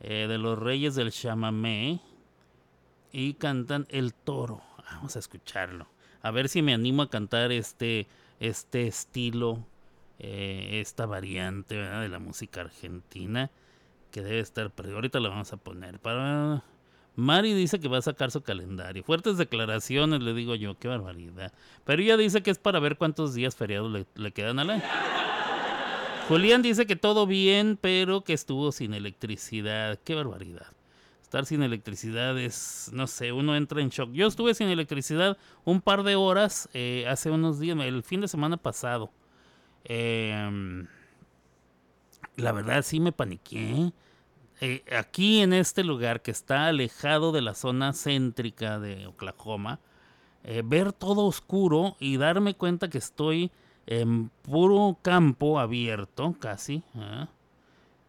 eh, de los Reyes del Chamamé y cantan El Toro. Vamos a escucharlo. A ver si me animo a cantar este, este estilo, eh, esta variante ¿verdad? de la música argentina que debe estar perdido. Ahorita la vamos a poner. Para Mari dice que va a sacar su calendario. Fuertes declaraciones, le digo yo, qué barbaridad. Pero ella dice que es para ver cuántos días feriados le, quedan al año. Julián dice que todo bien, pero que estuvo sin electricidad. Qué barbaridad. Estar sin electricidad es, no sé, uno entra en shock. Yo estuve sin electricidad un par de horas eh, hace unos días, el fin de semana pasado. Eh, la verdad sí me paniqué. Eh, aquí en este lugar que está alejado de la zona céntrica de Oklahoma, eh, ver todo oscuro y darme cuenta que estoy en puro campo abierto, casi. ¿ah?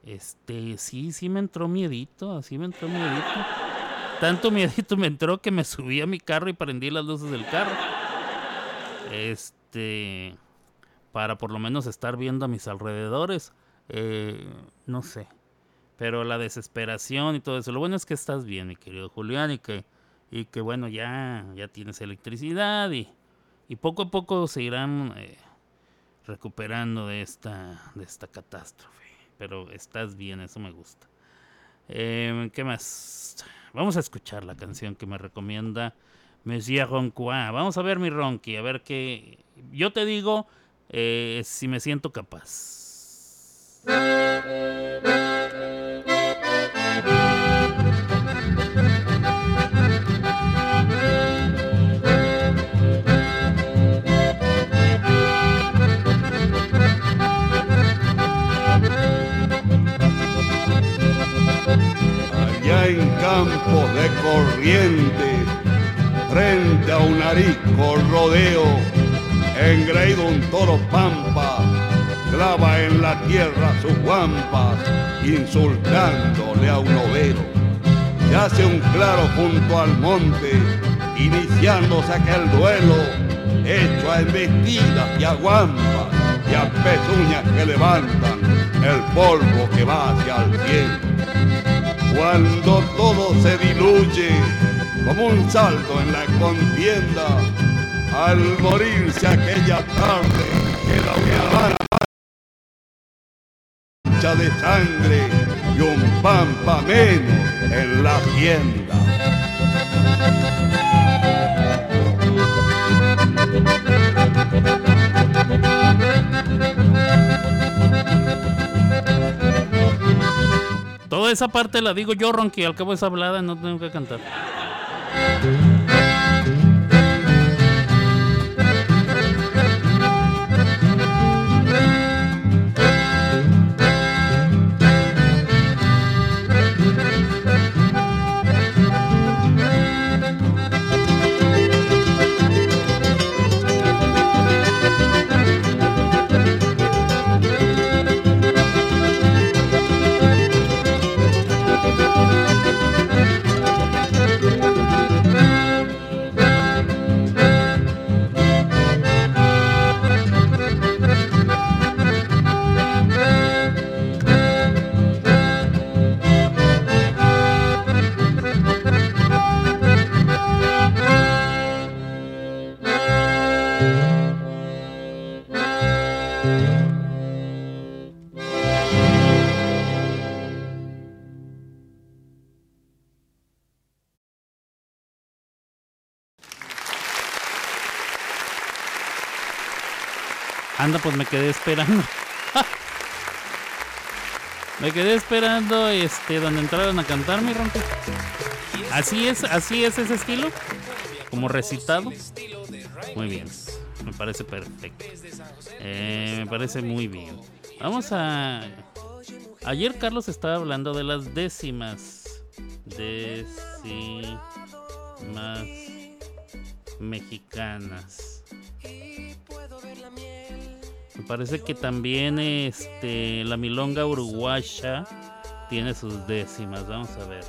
Este, sí, sí me entró miedito, así me entró miedito. tanto miedito me entró que me subí a mi carro y prendí las luces del carro. Este. Para por lo menos estar viendo a mis alrededores. Eh, no sé. Pero la desesperación y todo eso. Lo bueno es que estás bien, mi querido Julián, y que, y que bueno, ya, ya tienes electricidad y, y poco a poco se irán eh, recuperando de esta, de esta catástrofe. Pero estás bien, eso me gusta. Em, ¿Qué más? Vamos a escuchar la canción que me recomienda Monsieur Roncois. Vamos a ver mi Ronqui, a ver qué. Yo te digo eh, si me siento capaz. Frente a un arisco rodeo, engreído un toro pampa, en la tierra sus guampas, insultándole a un overo. Se hace un claro junto al monte, iniciándose aquel duelo, hecho a embestidas y a guampas y a pezuñas que levantan el polvo que va hacia el cielo. Cuando todo se diluye como un salto en la contienda, al morirse aquella tarde queda una de sangre y un pampa menos en la tienda. Toda esa parte la digo yo, Ronqui, al cabo es hablada, no tengo que cantar. Pues me quedé esperando. me quedé esperando este donde entraron a cantar mi ronco. Así es, así es ese estilo. Como recitado. Muy bien. Me parece perfecto. Eh, me parece muy bien. Vamos a. Ayer Carlos estaba hablando de las décimas. Décimas mexicanas. Me parece que también este la milonga uruguaya tiene sus décimas. Vamos a ver.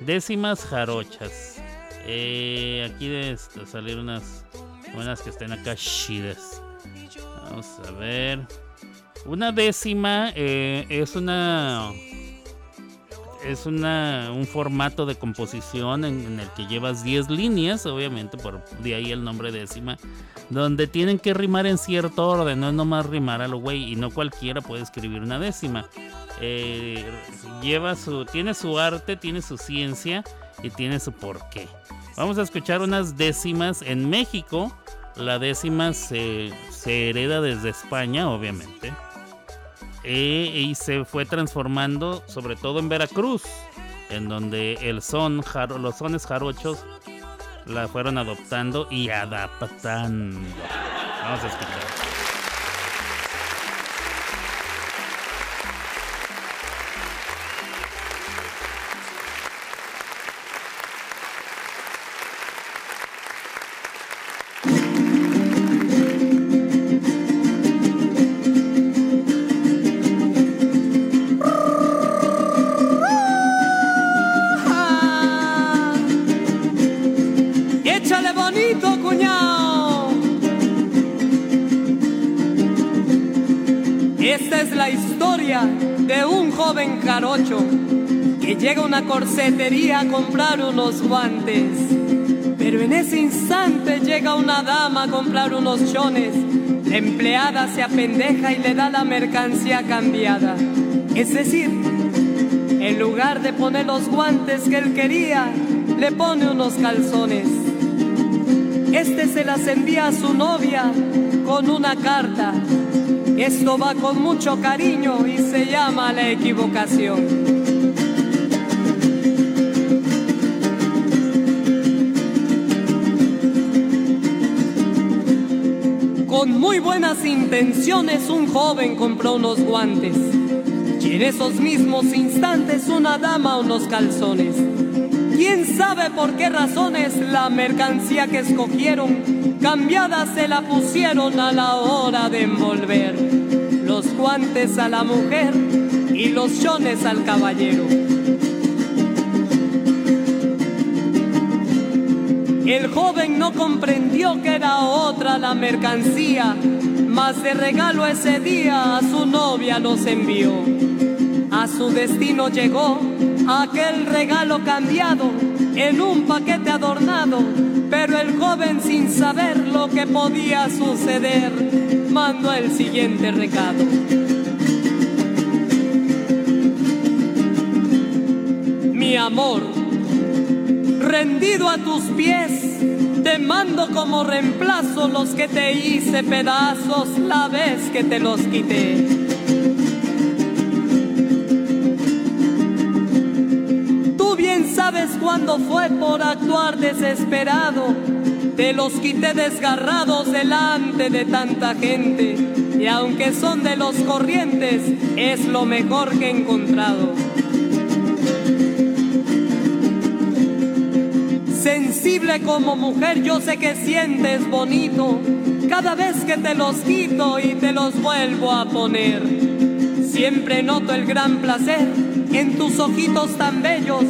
Décimas jarochas. Eh, aquí debe salir unas buenas que estén acá chidas. Vamos a ver. Una décima eh, es una es una, un formato de composición en, el que llevas 10 líneas, obviamente, por de ahí el nombre décima, donde tienen que rimar en cierto orden, no es nomás rimar a lo güey, y no cualquiera puede escribir una décima. Eh, lleva su, tiene su arte, tiene su ciencia y tiene su porqué. Vamos a escuchar unas décimas en México. La décima se, se hereda desde España, obviamente. Eh, y se fue transformando, sobre todo en Veracruz, en donde el son, los sones jarochos la fueron adoptando y adaptando. Vamos a escuchar. Que llega una corsetería a comprar unos guantes. Pero en ese instante llega una dama a comprar unos chones. La empleada se apendeja y le da la mercancía cambiada. Es decir, en lugar de poner los guantes que él quería, le pone unos calzones. Este se las envía a su novia con una carta. Esto va con mucho cariño y se llama la equivocación. Con muy buenas intenciones un joven compró unos guantes y en esos mismos instantes una dama unos calzones. ¿Quién sabe por qué razones la mercancía que escogieron cambiada se la pusieron a la hora de envolver? Los guantes a la mujer y los chones al caballero. El joven no comprendió que era otra la mercancía, mas de regalo ese día a su novia los envió. A su destino llegó aquel regalo cambiado en un paquete adornado, pero el joven sin saber lo que podía suceder, mandó el siguiente recado. Mi amor, rendido a tus pies, te mando como reemplazo los que te hice pedazos la vez que te los quité. Cuándo fue por actuar desesperado. Te los quité desgarrados delante de tanta gente. Y aunque son de los corrientes, es lo mejor que he encontrado. Sensible como mujer, yo sé que sientes bonito cada vez que te los quito y te los vuelvo a poner. Siempre noto el gran placer en tus ojitos tan bellos,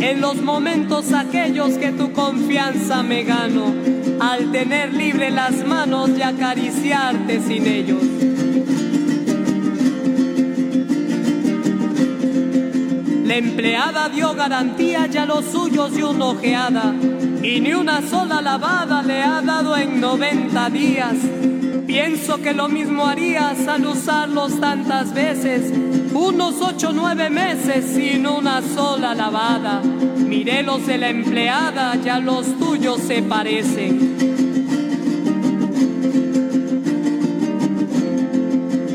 en los momentos aquellos que tu confianza me gano, al tener libre las manos y acariciarte sin ellos. La empleada dio garantía ya los suyos y una ojeada, y ni una sola lavada le ha dado en 90 días. Pienso que lo mismo harías al usarlos tantas veces, unos ocho nueve meses sin una sola lavada. Miré los de la empleada, ya los tuyos se parecen.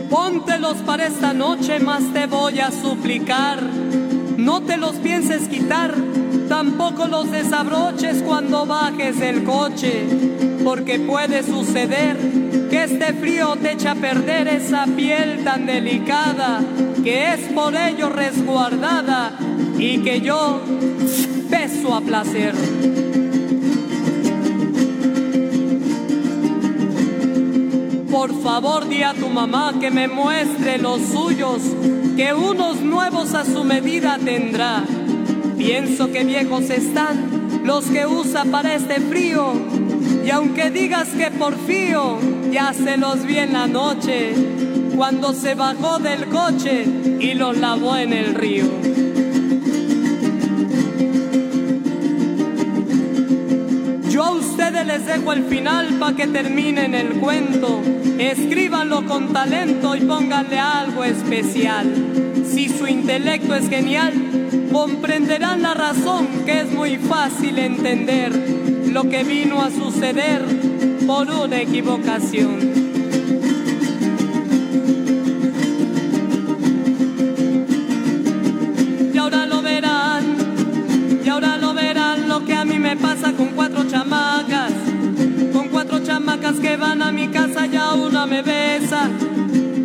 Póntelos para esta noche, más te voy a suplicar. No te los pienses quitar, tampoco los desabroches cuando bajes el coche, porque puede suceder que este frío te echa a perder esa piel tan delicada, que es por ello resguardada y que yo beso a placer. Por favor, di a tu mamá que me muestre los suyos, que unos nuevos a su medida tendrá. Pienso que viejos están los que usa para este frío, y aunque digas que porfío, ya se los vi en la noche, cuando se bajó del coche y los lavó en el río. Yo a ustedes les dejo el final para que terminen el cuento. Escríbanlo con talento y pónganle algo especial. Si su intelecto es genial, comprenderán la razón que es muy fácil entender lo que vino a suceder por una equivocación. Casa, ya una me besa,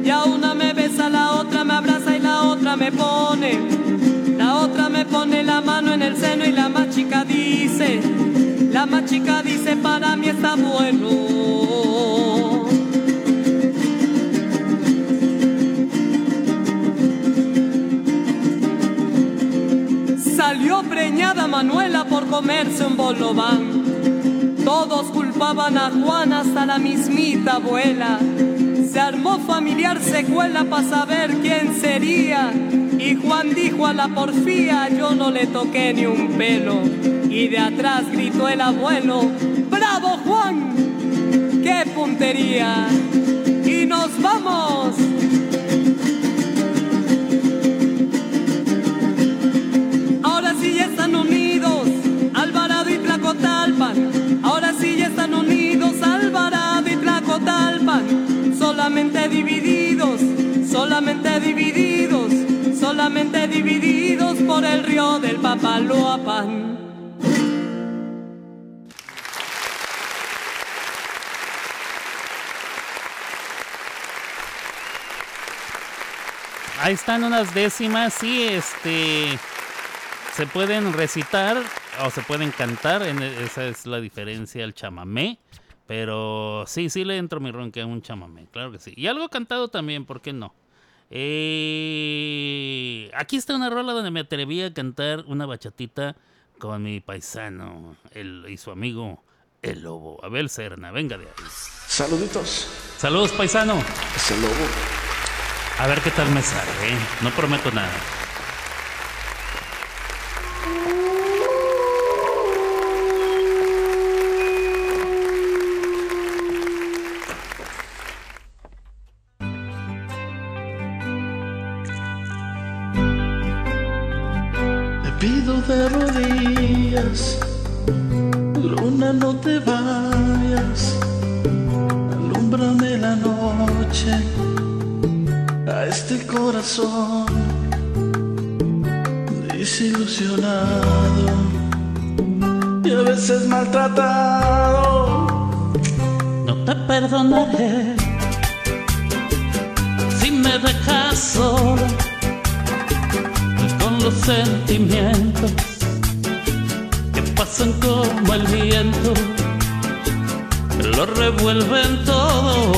ya una me besa, la otra me abraza y la otra me pone, la otra me pone la mano en el seno y la más chica dice, la más chica dice para mí está bueno. Salió preñada Manuela por comerse un bolobán. Todos culpables a Juan hasta la mismita abuela. Se armó familiar secuela para saber quién sería. Y Juan dijo a la porfía, yo no le toqué ni un pelo. Y de atrás gritó el abuelo, ¡Bravo Juan! ¡Qué puntería! Solamente divididos, solamente divididos, solamente divididos por el río del Papaloapan. Ahí están unas décimas, sí, este se pueden recitar o se pueden cantar, e, esa es la diferencia al chamamé, pero sí, sí le entro mi ronque a un chamamé, claro que sí. Y algo cantado también, ¿por qué no? Eh, aquí está una rola donde me atreví a cantar una bachatita con mi paisano el, y su amigo el lobo, Abel Serna, venga de ahí. Saluditos. Saludos paisano. Es el lobo. A ver qué tal me sale, ¿eh? No prometo nada. Luna no te vayas, alúmbrame la noche a este corazón desilusionado y a veces maltratado. No te perdonaré si me dejas solo con los sentimientos pasan como el viento, lo revuelven todo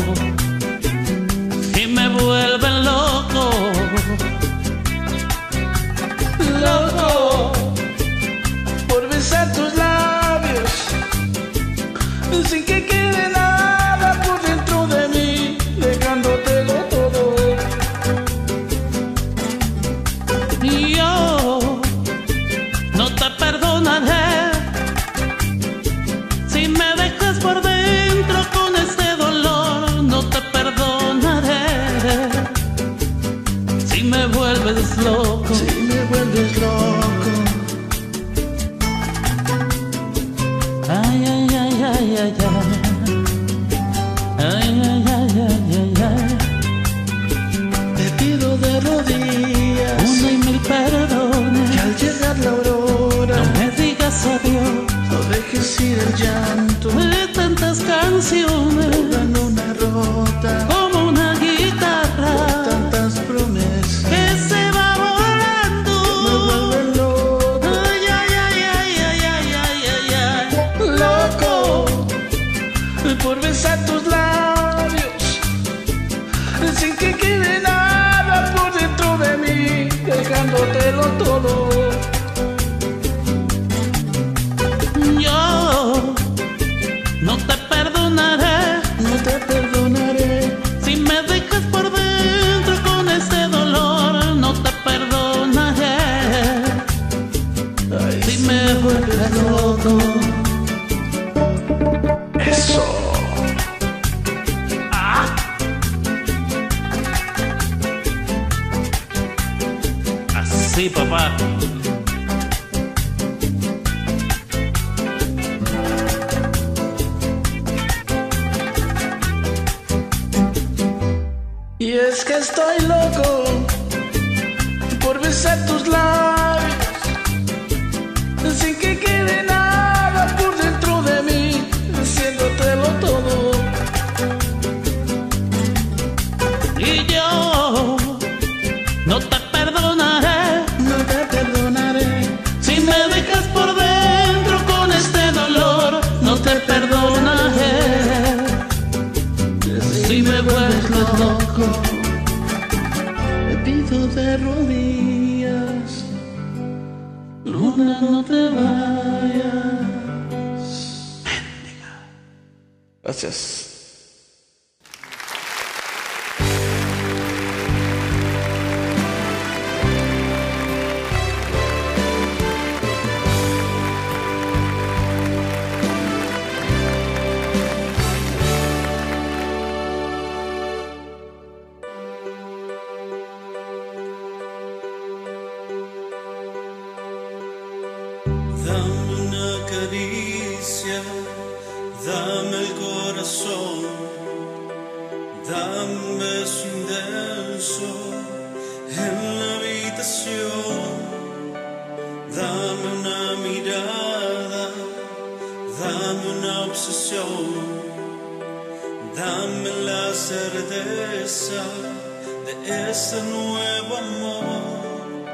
de ese nuevo amor.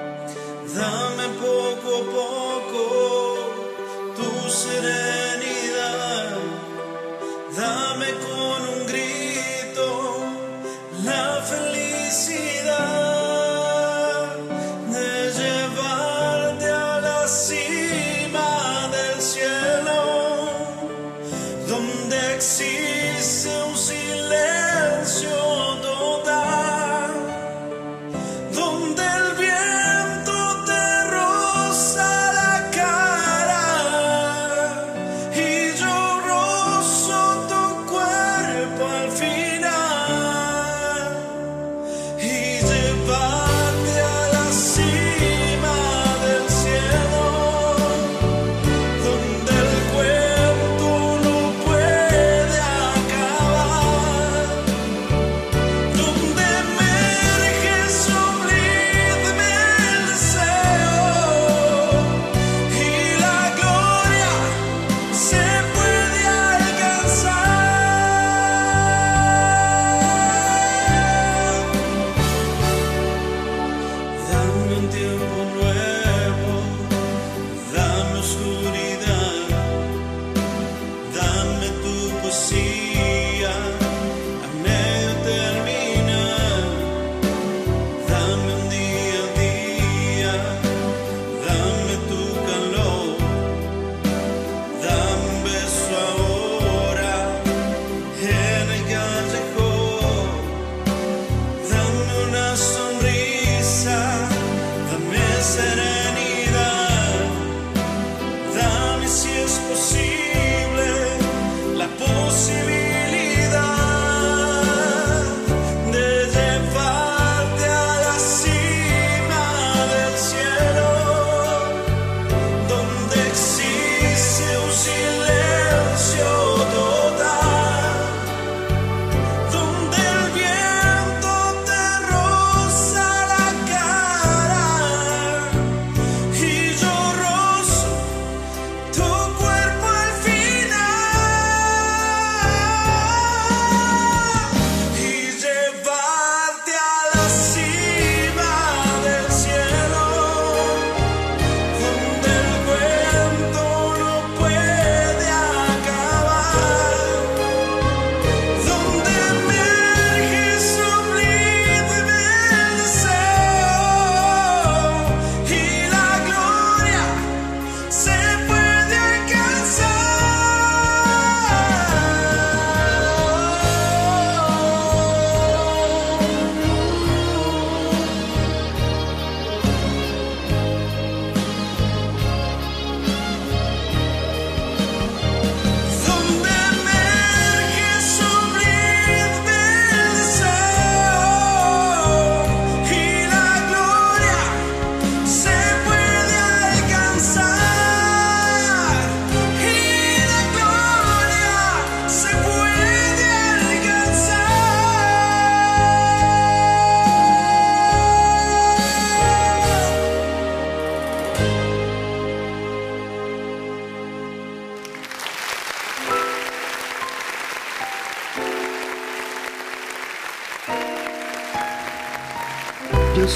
Dame poco a poco tu seré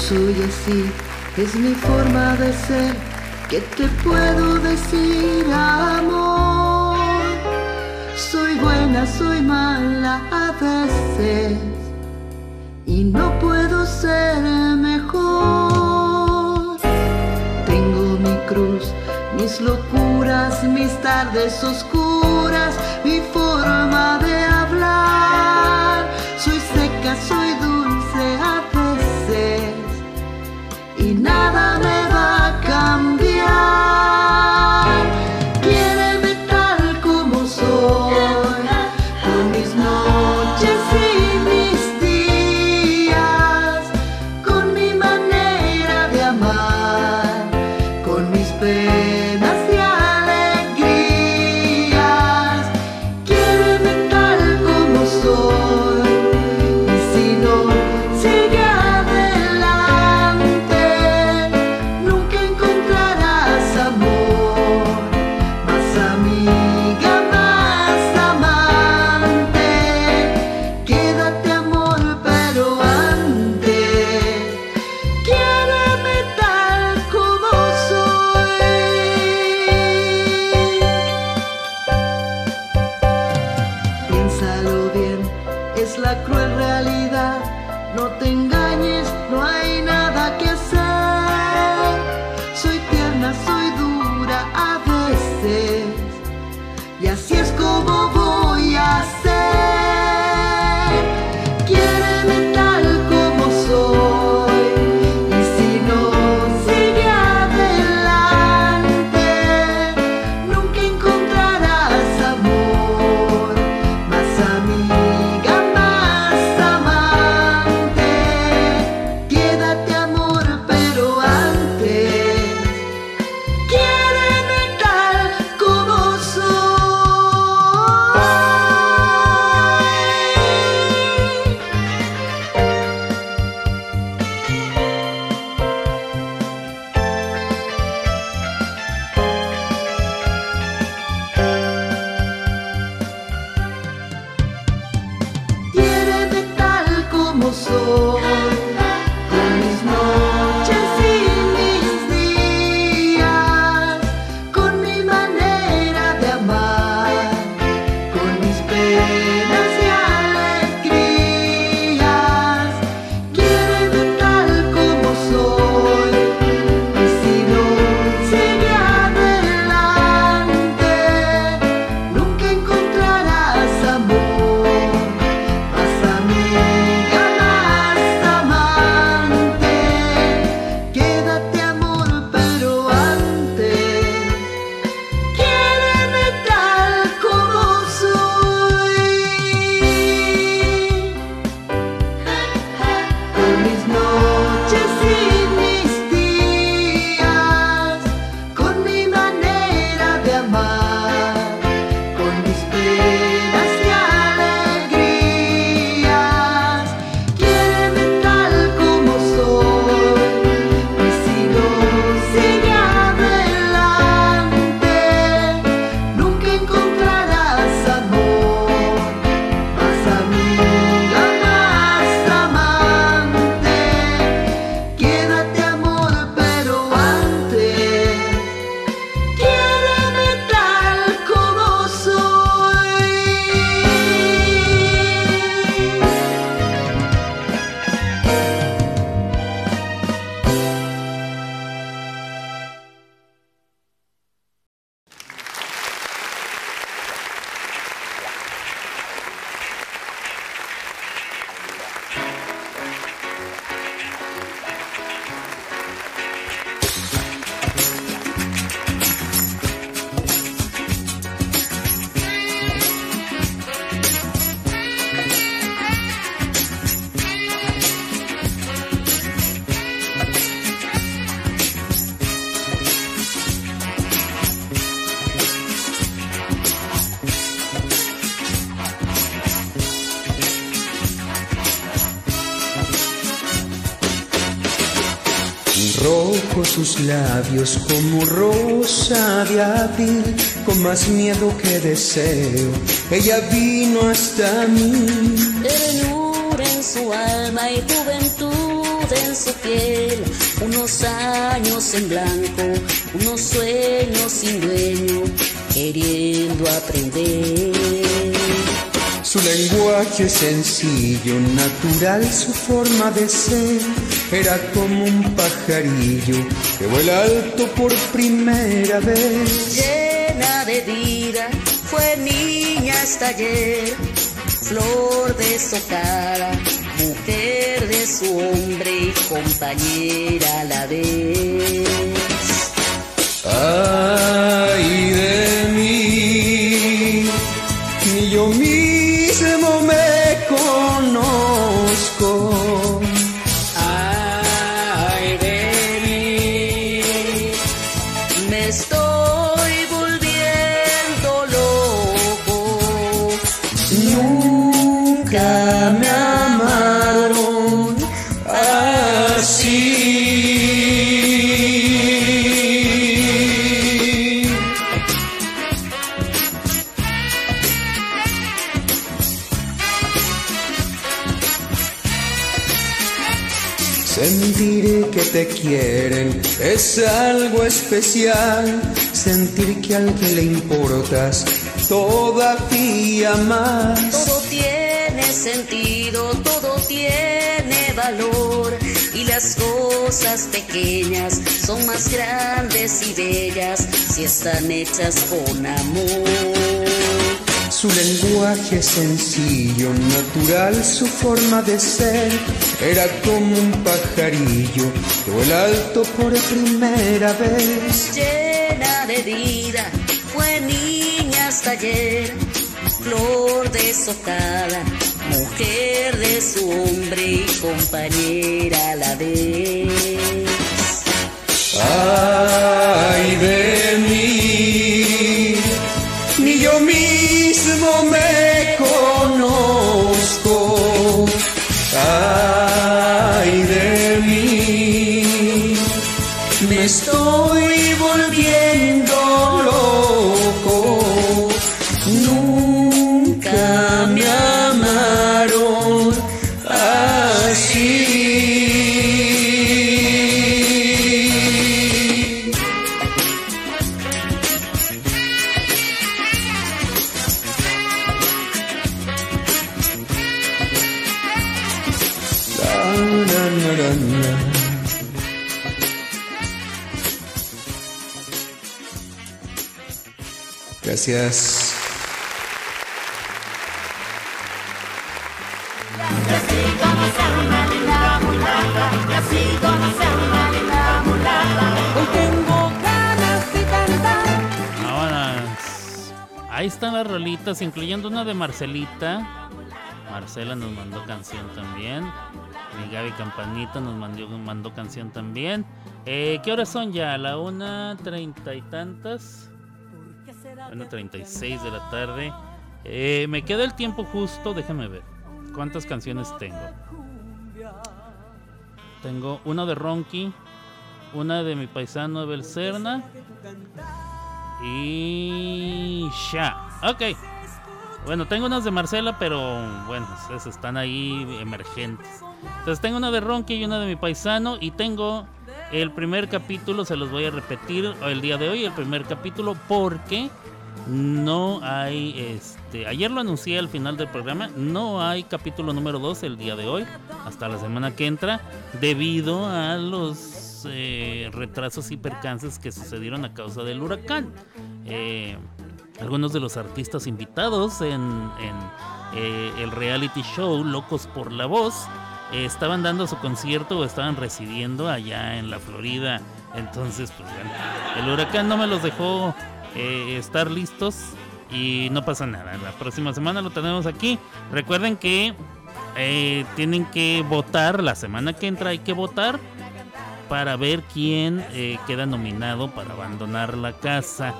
soy así, es mi forma de ser. ¿Qué te puedo decir, amor? Soy buena, soy mala a veces y no puedo ser mejor. Tengo mi cruz, mis locuras, mis tardes oscuras, mi forma de hablar. Soy seca, soy nada. miedo que deseo, ella vino hasta mí. Ternura en su alma y juventud en su piel, unos años en blanco, unos sueños sin dueño, queriendo aprender. Su lenguaje sencillo, natural su forma de ser, era como un pajarillo que vuela alto por primera vez fue niña hasta ayer, flor de su cara, mujer de su hombre y compañera a la vez. especial sentir que al que le importas todavía más. Todo tiene sentido, todo tiene valor y las cosas pequeñas son más grandes y bellas si están hechas con amor. Su lenguaje sencillo, natural, su forma de ser era como un pajarillo que vuela alto por primera vez. Llena de vida, fue niña hasta ayer, flor desocada, mujer de su hombre y compañera a la vez. Ay de Gracias. Hoy tengo ganas de cantar. Vámonos. Ahí están las rolitas, incluyendo una de Marcelita. Marcela nos mandó canción también. Mi Gaby Campanita nos mandó, mandó canción también. Eh, ¿Qué horas son ya? ¿La una treinta y tantas? Una treinta y seis de la tarde. Eh, me queda el tiempo justo, déjame ver. ¿Cuántas canciones tengo? Tengo una de Ronky, una de mi paisano Abel Serna y ya. Ok. Bueno, tengo unas de Marcela, pero bueno, esas están ahí emergentes. Entonces tengo una de Ronky y una de mi paisano y tengo el primer capítulo, se los voy a repetir el día de hoy, el primer capítulo porque no hay este ayer lo anuncié al final del programa no hay capítulo número 2 el día de hoy hasta la semana que entra debido a los eh, retrasos y percances que sucedieron a causa del huracán. Eh, algunos de los artistas invitados en, en, eh, el reality show Locos por la Voz eh, estaban dando su concierto o estaban residiendo allá en la Florida. Entonces pues bueno el huracán no me los dejó eh, estar listos y no pasa nada. La próxima semana lo tenemos aquí. Recuerden que eh, tienen que votar la semana que entra. Hay que votar para ver quién eh, queda nominado para abandonar la casa.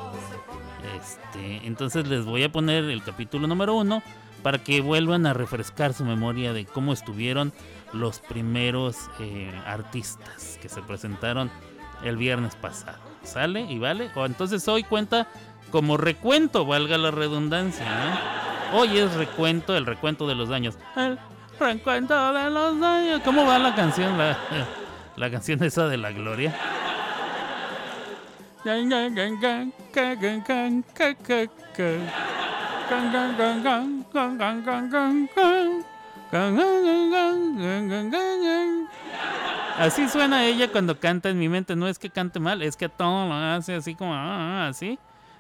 Este, entonces les voy a poner el capítulo número uno para que vuelvan a refrescar su memoria de cómo estuvieron los primeros artistas que se presentaron el viernes pasado. ¿Sale? ¿Y vale? O entonces hoy cuenta como recuento, valga la redundancia. Hoy es recuento, el recuento de los daños. El recuento de los daños. ¿Cómo va la canción? La, la canción esa de la gloria. Así suena ella cuando canta en mi mente. No es que cante mal, es que todo lo hace así como ah, así.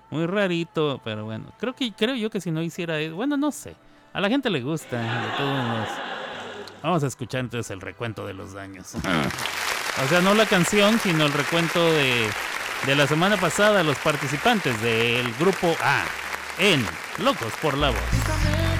Muy rarito, pero bueno. Creo que creo yo que si no hiciera eso, bueno, no sé. A la gente le gusta, de todos modos. Vamos a escuchar entonces el recuento de los daños. (laughs) o sea, no la canción, sino el recuento de, de la semana pasada, los participantes del grupo A en Locos por la Voz.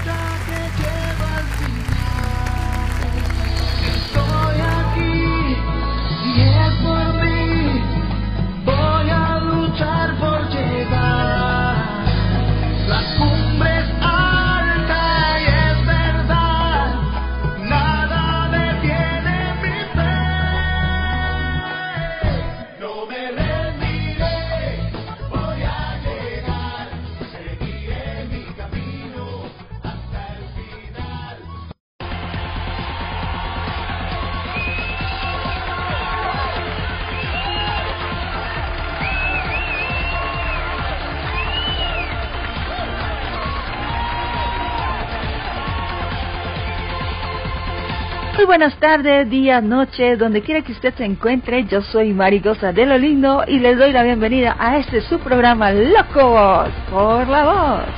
Buenas tardes, días, noches, donde quiera que usted se encuentre. Yo soy Marigosa de lo Lindo y les doy la bienvenida a este su programa Locos por la Voz.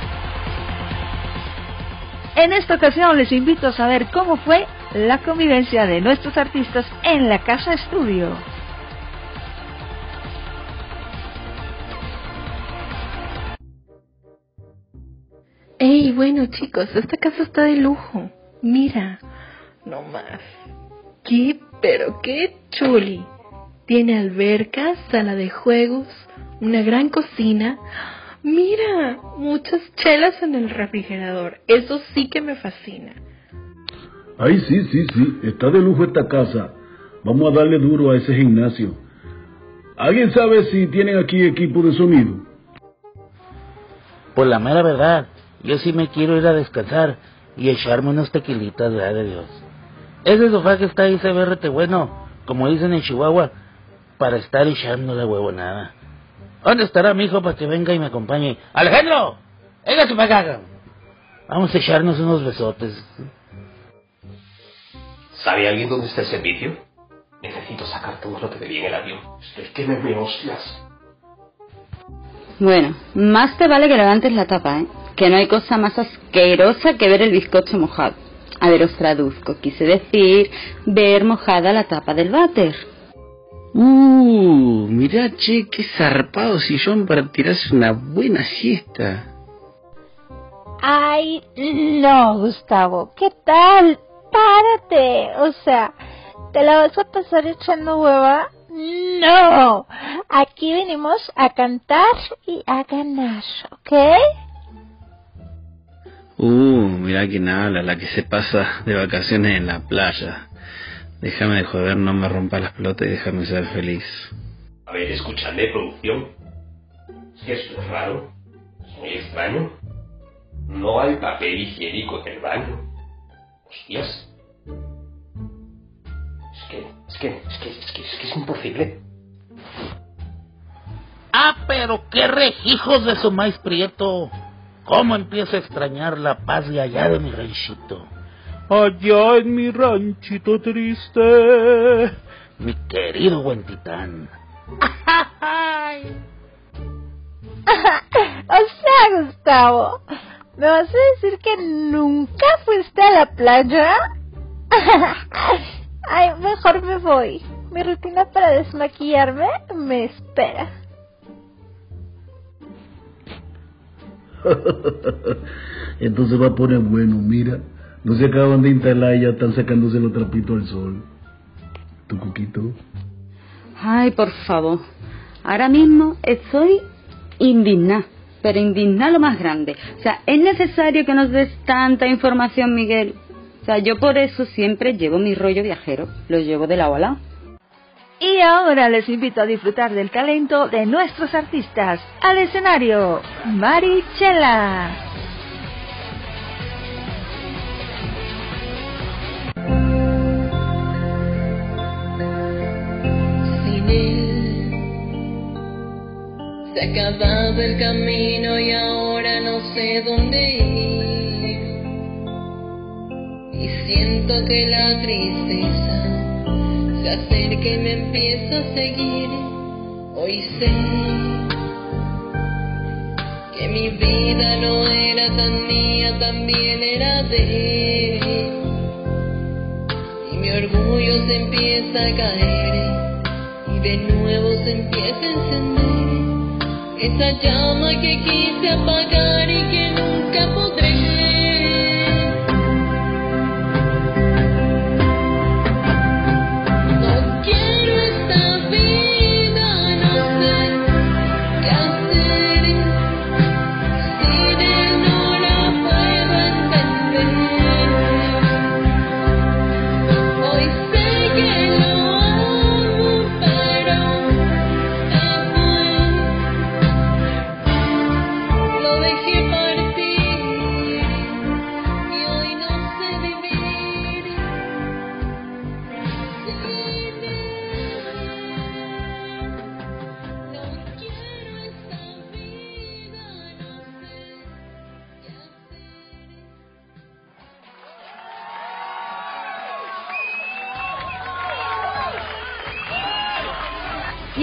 En esta ocasión les invito a saber cómo fue la convivencia de nuestros artistas en la casa estudio. Ey, bueno chicos, esta casa está de lujo. Mira, no más. ¿Qué? Pero qué chuli. Tiene alberca, sala de juegos, una gran cocina. Mira, muchas chelas en el refrigerador. Eso sí que me fascina. Ay, sí, sí, sí. Está de lujo esta casa. Vamos a darle duro a ese gimnasio. ¿Alguien sabe si tienen aquí equipo de sonido? Pues la mera verdad, yo sí me quiero ir a descansar y echarme unos tequilitas, ¿verdad de Dios? Ese sofá que está ahí se ve rete bueno, como dicen en Chihuahua, para estar echando la huevonada. ¿Dónde estará mi hijo para que venga y me acompañe? ¡Alejandro! ¡Venga para acá! Vamos a echarnos unos besotes. ¿Sabe alguien dónde está el servicio? Necesito sacar todo lo que bebí en el avión. Es que me, me hostias. Bueno, más te vale que levantes la tapa, ¿eh? Que no hay cosa más asquerosa que ver el bizcocho mojado. A ver, os traduzco. Quise decir ver mojada la tapa del váter. Uh, mirá, che, qué zarpado sillón para tirarse una buena siesta. Ay, no, Gustavo. ¿Qué tal? Párate. O sea, ¿te la vas a pasar echando hueva? No. Aquí venimos a cantar y a ganar, ¿ok? Uh, mirá quién habla, la que se pasa de vacaciones en la playa. Déjame de joder, no me rompa las pelotas y déjame ser feliz. A ver, escúchame, producción. Es que esto es raro. Es muy extraño. No hay papel higiénico en el baño. Hostias. Es que, es que, es que, es que, es que es imposible. Ah, pero qué rejijos de su maíz prieto. ¿Cómo empiezo a extrañar la paz de allá de mi ranchito? Allá en mi ranchito triste, mi querido buen titán. o sea, Gustavo, ¿me vas a decir que nunca fuiste a la playa? Ay, mejor me voy. Mi rutina para desmaquillarme me espera. (laughs) Entonces va a poner bueno, mira. No se acaban de instalar y ya están sacándose los trapitos al sol. ¿Tu cuquito? Ay, por favor. Ahora mismo estoy indignada, pero indignada lo más grande. O sea, es necesario que nos des tanta información, Miguel. O sea, yo por eso siempre llevo mi rollo viajero. Lo llevo de lado a lado. Y ahora les invito a disfrutar del talento de nuestros artistas. Al escenario, Marichela. Sin él se ha acabado el camino y ahora no sé dónde ir. Y siento que la tristeza se acerca y me empieza a seguir. Hoy sé que mi vida no era tan mía, también era de él. Y mi orgullo se empieza a caer y de nuevo se empieza a encender esa llama que quise apagar y que nunca podré.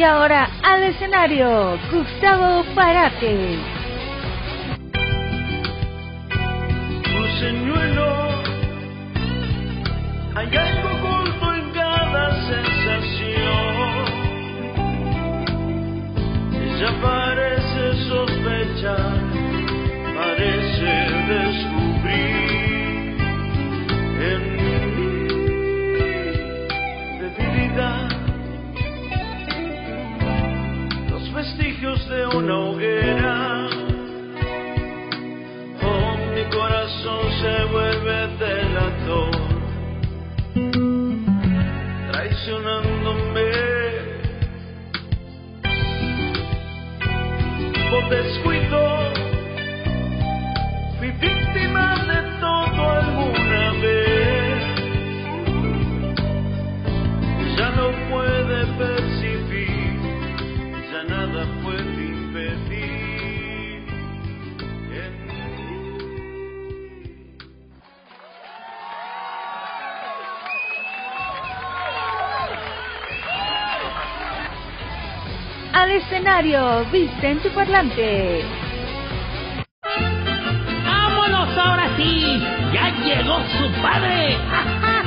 Ahora al escenario, Gustavo Parate. Señuelo, hay algo oculto en cada sensación. Ella parece sospechar, una hoguera. Oh, mi corazón se vuelve delator, traicionándome. Por descuido, fui Al escenario, Vicente Parlante. ¡Vámonos ahora sí! ¡Ya llegó su padre!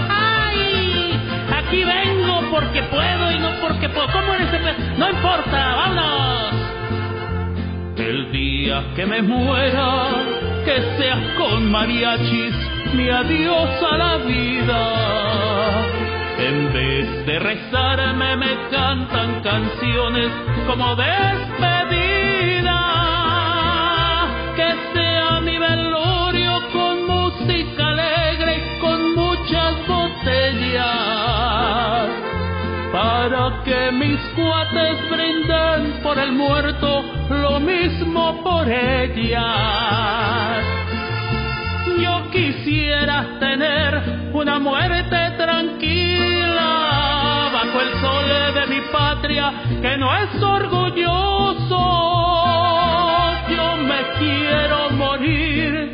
¡Ay! Aquí vengo porque puedo y no porque puedo. ¿Cómo eres pe- No importa, vámonos. El día que me muera, que sea con mariachis, mi adiós a la vida. En vez de rezarme me cantan canciones como despedida. Que sea mi velorio con música alegre, con muchas botellas. Para que mis cuates brinden por el muerto lo mismo por ellas. Yo quisiera tener una muerte tranquila que no es orgulloso. Yo me quiero morir,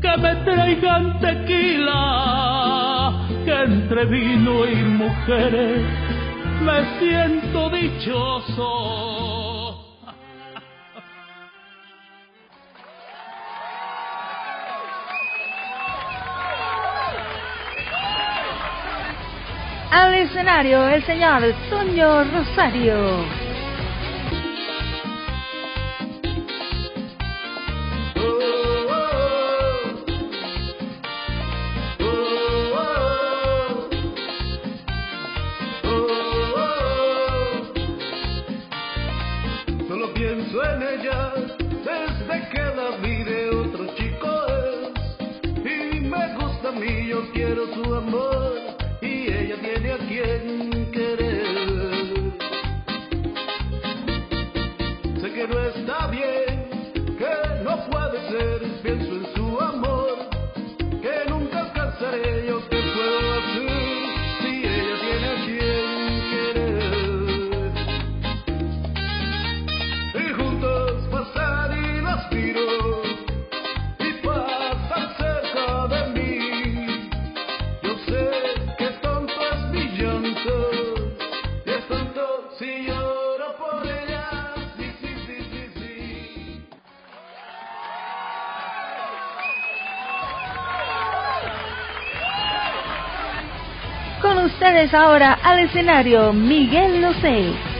que me traigan tequila, que entre vino y mujeres me siento dichoso. Al escenario, el señor Toño Rosario. Ahora al escenario, Miguel Losé.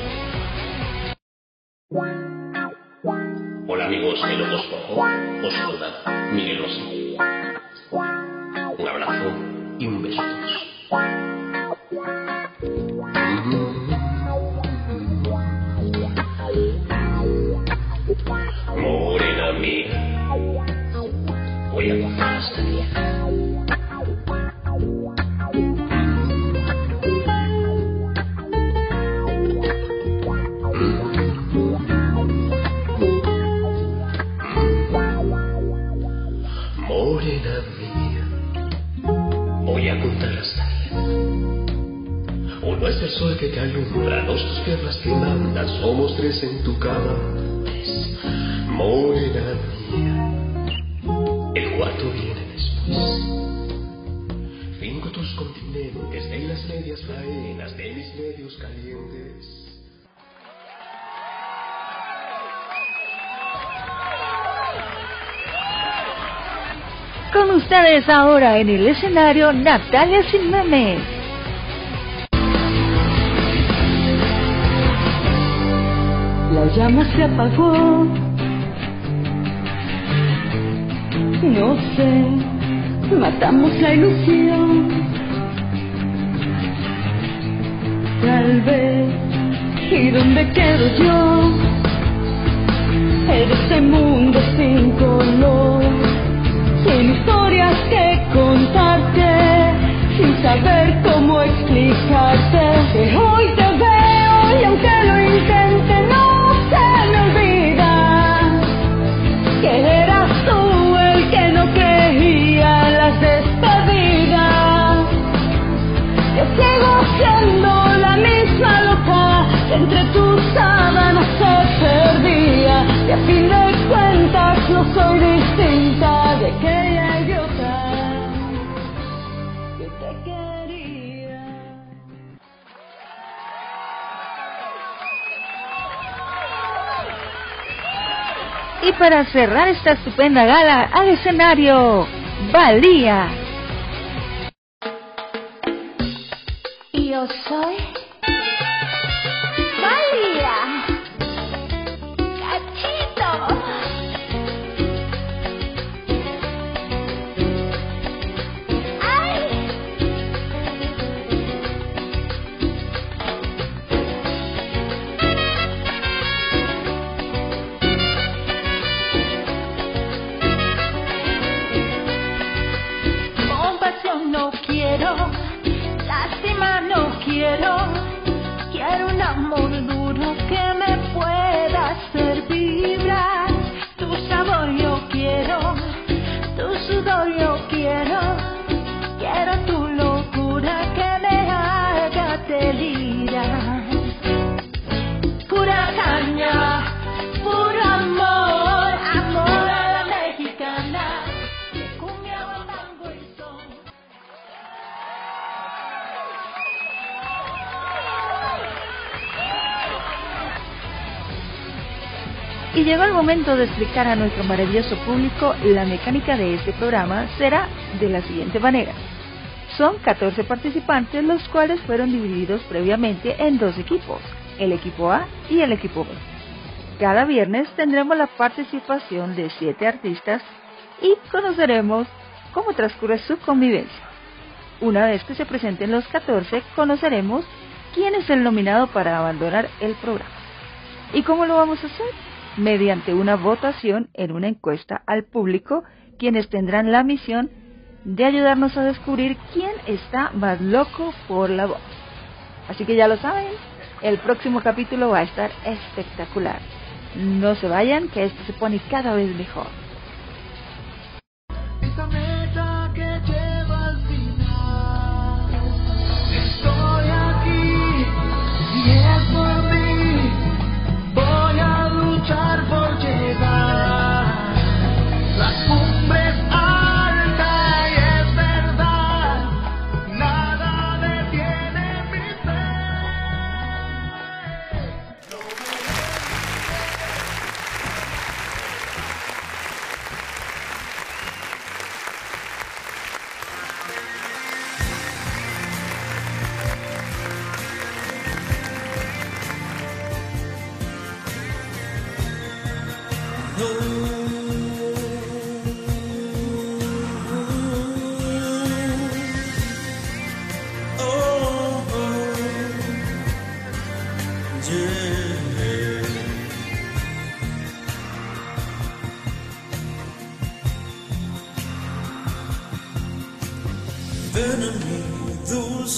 Ustedes ahora en el escenario Natalia Sin Memes. La llama se apagó. No sé, matamos la ilusión. Tal vez, ¿y dónde quedo yo? En este mundo sin color, sin historias que contarte, sin saber cómo explicarte. Que hoy te veo y aunque lo intente no se me olvida que eras tú el que no creía las despedidas. Yo sigo siendo la misma loca entre tus sábanas se perdía. Y a fin de cuentas no soy distinta Y para cerrar esta estupenda gala, al escenario, Valía. Yo soy momento de explicar a nuestro maravilloso público la mecánica de este programa será de la siguiente manera. Son 14 participantes los cuales fueron divididos previamente en dos equipos, el equipo A y el equipo B. Cada viernes tendremos la participación de 7 artistas y conoceremos cómo transcurre su convivencia. Una vez que se presenten los 14, conoceremos quién es el nominado para abandonar el programa. ¿Y cómo lo vamos a hacer? Mediante una votación en una encuesta al público, quienes tendrán la misión de ayudarnos a descubrir quién está más loco por la voz. Así que ya lo saben, el próximo capítulo va a estar espectacular. No se vayan, que esto se pone cada vez mejor.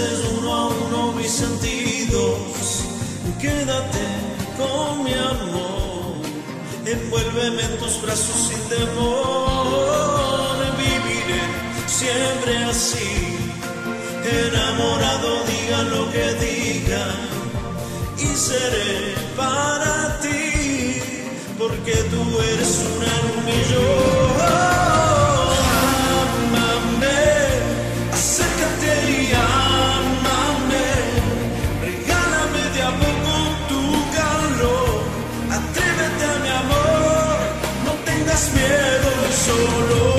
cedes uno a uno mis sentidos. Quédate con mi amor, envuélveme en tus brazos sin temor. Viviré siempre así, enamorado, diga lo que diga, y seré para ti, porque tú eres una en un millón. sorrow.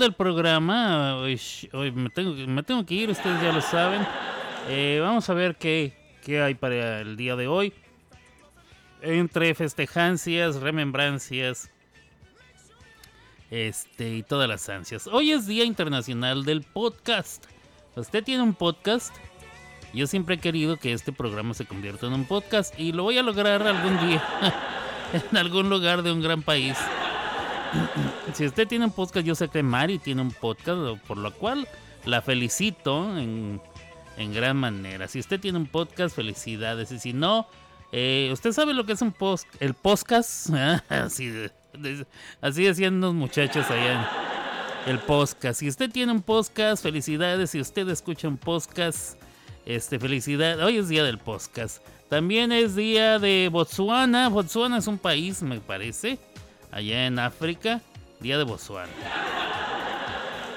Del programa. Hoy, hoy me, tengo, me tengo que ir, ustedes ya lo saben. Eh, vamos a ver qué, qué hay para el día de hoy. Entre festejancias, remembrancias, este y todas las ansias. Hoy es Día Internacional del Podcast. ¿Usted tiene un podcast? Yo siempre he querido que este programa se convierta en un podcast y lo voy a lograr algún día (laughs) en algún lugar de un gran país. (clears throat) Si usted tiene un podcast, yo sé que Mari tiene un podcast, por lo cual la felicito en, en gran manera. Si usted tiene un podcast, felicidades. Y si no, eh, usted sabe lo que es un post, el podcast. (laughs) así, así decían unos muchachos allá en el podcast. Si usted tiene un podcast, felicidades. Si usted escucha un podcast, este, felicidad. Hoy es día del podcast. También es día de Botswana. Botswana es un país, me parece, allá en África. Día de Botswana.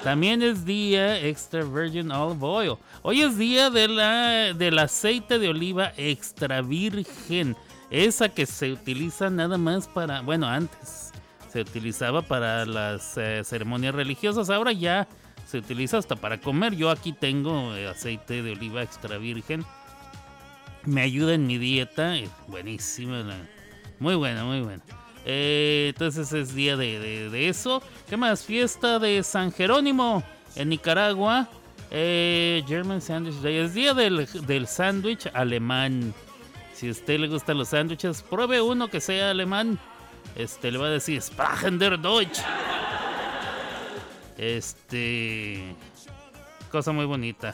También es día extra virgin olive oil. Hoy es día de la, del aceite de oliva extra virgen. Esa que se utiliza nada más para, bueno, antes se utilizaba para las eh, ceremonias religiosas. Ahora ya se utiliza hasta para comer. Yo aquí tengo eh, aceite de oliva extra virgen. Me ayuda en mi dieta. Buenísima. Muy buena, muy buena. Eh, entonces es día de, de- eso. ¿Qué más? Fiesta de San Jerónimo en Nicaragua. Eh, German Sandwich Day. Es día del, del sándwich alemán. Si a usted le gustan los sándwiches, pruebe uno que sea alemán. Este le va a decir Sprachen der Deutsch. Este. Cosa muy bonita.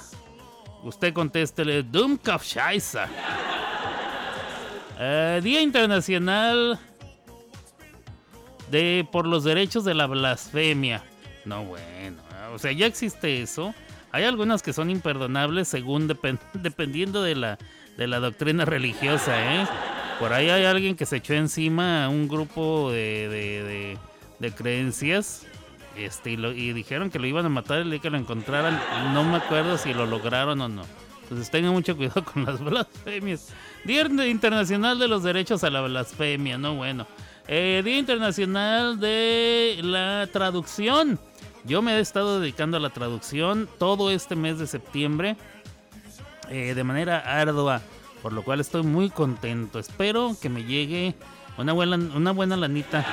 Usted contéstele Dummkopf Scheiße. Eh, Día Internacional de por los derechos de la blasfemia. No, bueno. O sea, ya existe eso. Hay algunas que son imperdonables según depen- (laughs) dependiendo de la, de la doctrina religiosa, ¿eh? Por ahí hay alguien que se echó encima a un grupo de, de, de- de creencias este, y, lo- y dijeron que lo iban a matar el día que lo encontraran. No me acuerdo si lo lograron o no. Entonces tengan mucho cuidado (laughs) con las blasfemias. Día Internacional de los Derechos a la Blasfemia, no bueno. Eh, Día Internacional de la Traducción. Yo me he estado dedicando a la traducción todo este mes de septiembre eh, de manera ardua, por lo cual estoy muy contento. Espero que me llegue una buena, una buena lanita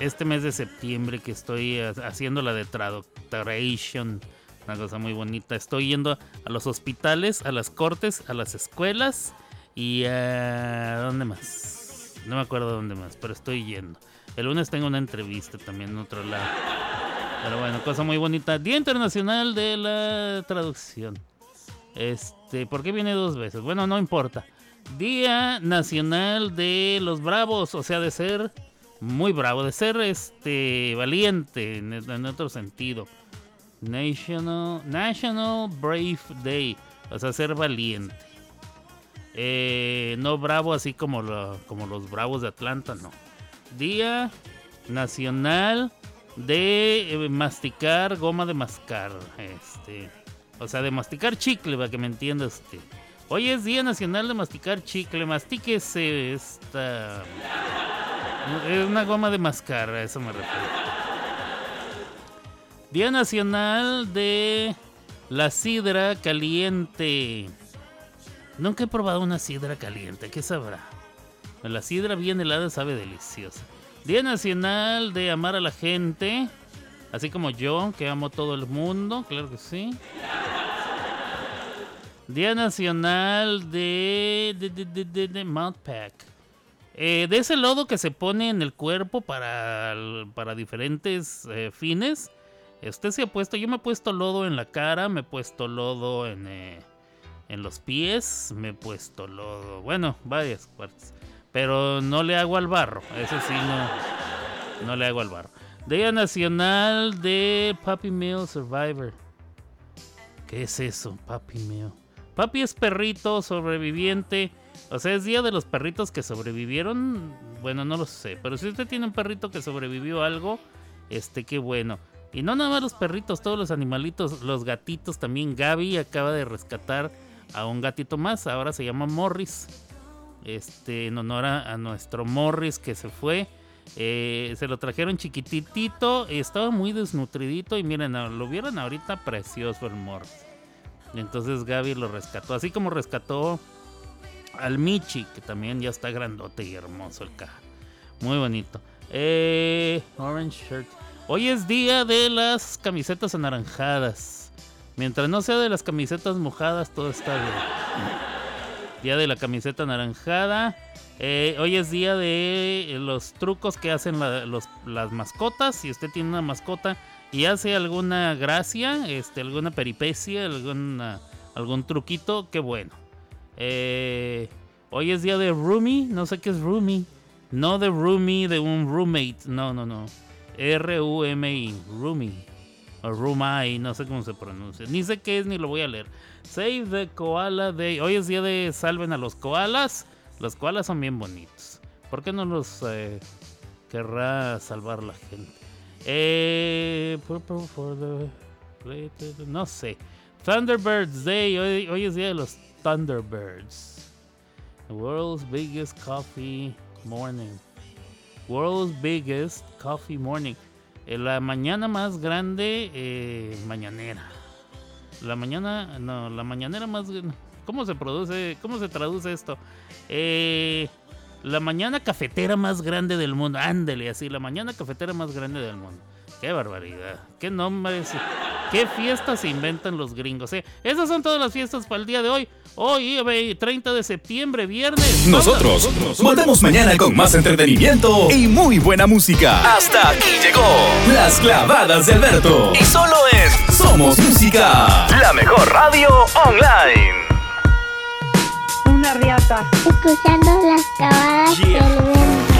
este mes de septiembre que estoy ha- haciendo la de traduction. Una cosa muy bonita. Estoy yendo a los hospitales, a las cortes, a las escuelas y a... ¿Dónde más? No me acuerdo dónde más, pero estoy yendo. El lunes tengo una entrevista también en otro lado. Pero bueno, cosa muy bonita. Día Internacional de la Traducción. Este, ¿por qué viene dos veces? Bueno, no importa. Día Nacional de los Bravos, o sea, de ser muy bravo, de ser este valiente en, otro sentido. National National Brave Day, o sea, ser valiente. Eh, no bravo así como, lo- como los bravos de Atlanta, no. Día Nacional de eh, masticar goma de mascar. Este, o sea, de masticar chicle, para que me entienda usted. Hoy es Día Nacional de masticar chicle. Mastíquese esta. Es una goma de mascar, a eso me refiero. Día Nacional de la sidra caliente. Nunca he probado una sidra caliente, ¿qué sabrá? La sidra bien helada sabe deliciosa. Día Nacional de amar a la gente, así como yo, que amo a todo el mundo, claro que sí. Día Nacional de, de, de, de, de- Pack. Eh, de ese lodo que se pone en el cuerpo para, para diferentes eh, fines. Usted se ha puesto, yo me he puesto lodo en la cara, me he puesto lodo en, eh, en los pies, me he puesto lodo, bueno, varias partes. Pero no le hago al barro, eso sí no, no le hago al barro. Día Nacional de Puppy Mill Survivor. ¿Qué es eso, Puppy Mill? Papi es perrito sobreviviente. O sea, es día de los perritos que sobrevivieron. Bueno, no lo sé. Pero si usted tiene un perrito que sobrevivió a algo, este, qué bueno. Y no nada más los perritos, todos los animalitos, los gatitos también. Gaby acaba de rescatar a un gatito más. Ahora se llama Morris. Este, en honor a, a nuestro Morris que se fue. Eh, se lo trajeron chiquititito. Estaba muy desnutridito. Y miren, lo vieron ahorita precioso el Morris. Entonces Gaby lo rescató. Así como rescató al Michi, que también ya está grandote y hermoso el caja. Muy bonito. Eh, orange shirt. Hoy es día de las camisetas anaranjadas. Mientras no sea de las camisetas mojadas, todo está bien. Día de la camiseta anaranjada. Eh, hoy es día de los trucos que hacen las mascotas. Si usted tiene una mascota y hace alguna gracia, este, alguna peripecia, algún truquito, qué bueno. Eh, hoy es día de roomie. No sé qué es roomie. No de roomie, de un roommate. No, no, no. R-U-M-I. Roomie. O roomie, no sé cómo se pronuncia. Ni sé qué es ni lo voy a leer. Save the Koala Day. Hoy es día de salven a los koalas. Los koalas son bien bonitos. ¿Por qué no los eh, querrá salvar la gente? Eh, for the- no sé. Thunderbirds Day. Hoy, hoy es día de los Thunderbirds. The world's biggest coffee morning. World's biggest coffee morning. Eh, la mañana más grande eh, mañanera. La mañana, no, la mañanera más. ¿Cómo se produce? ¿Cómo se traduce esto? Eh, la mañana cafetera más grande del mundo. Ándele, así, la mañana cafetera más grande del mundo. Qué barbaridad. Qué nombres. Qué fiestas se inventan los gringos. eh. Esas son todas las fiestas para el día de hoy. Hoy, eh, 30 de septiembre, viernes. Nosotros volvemos mañana con más entretenimiento y muy buena música. Hasta aquí llegó Las clavadas de Alberto. Y solo en Somos Música, la mejor radio online. Una riata. Escuchando las clavadas Yeah. del Alberto.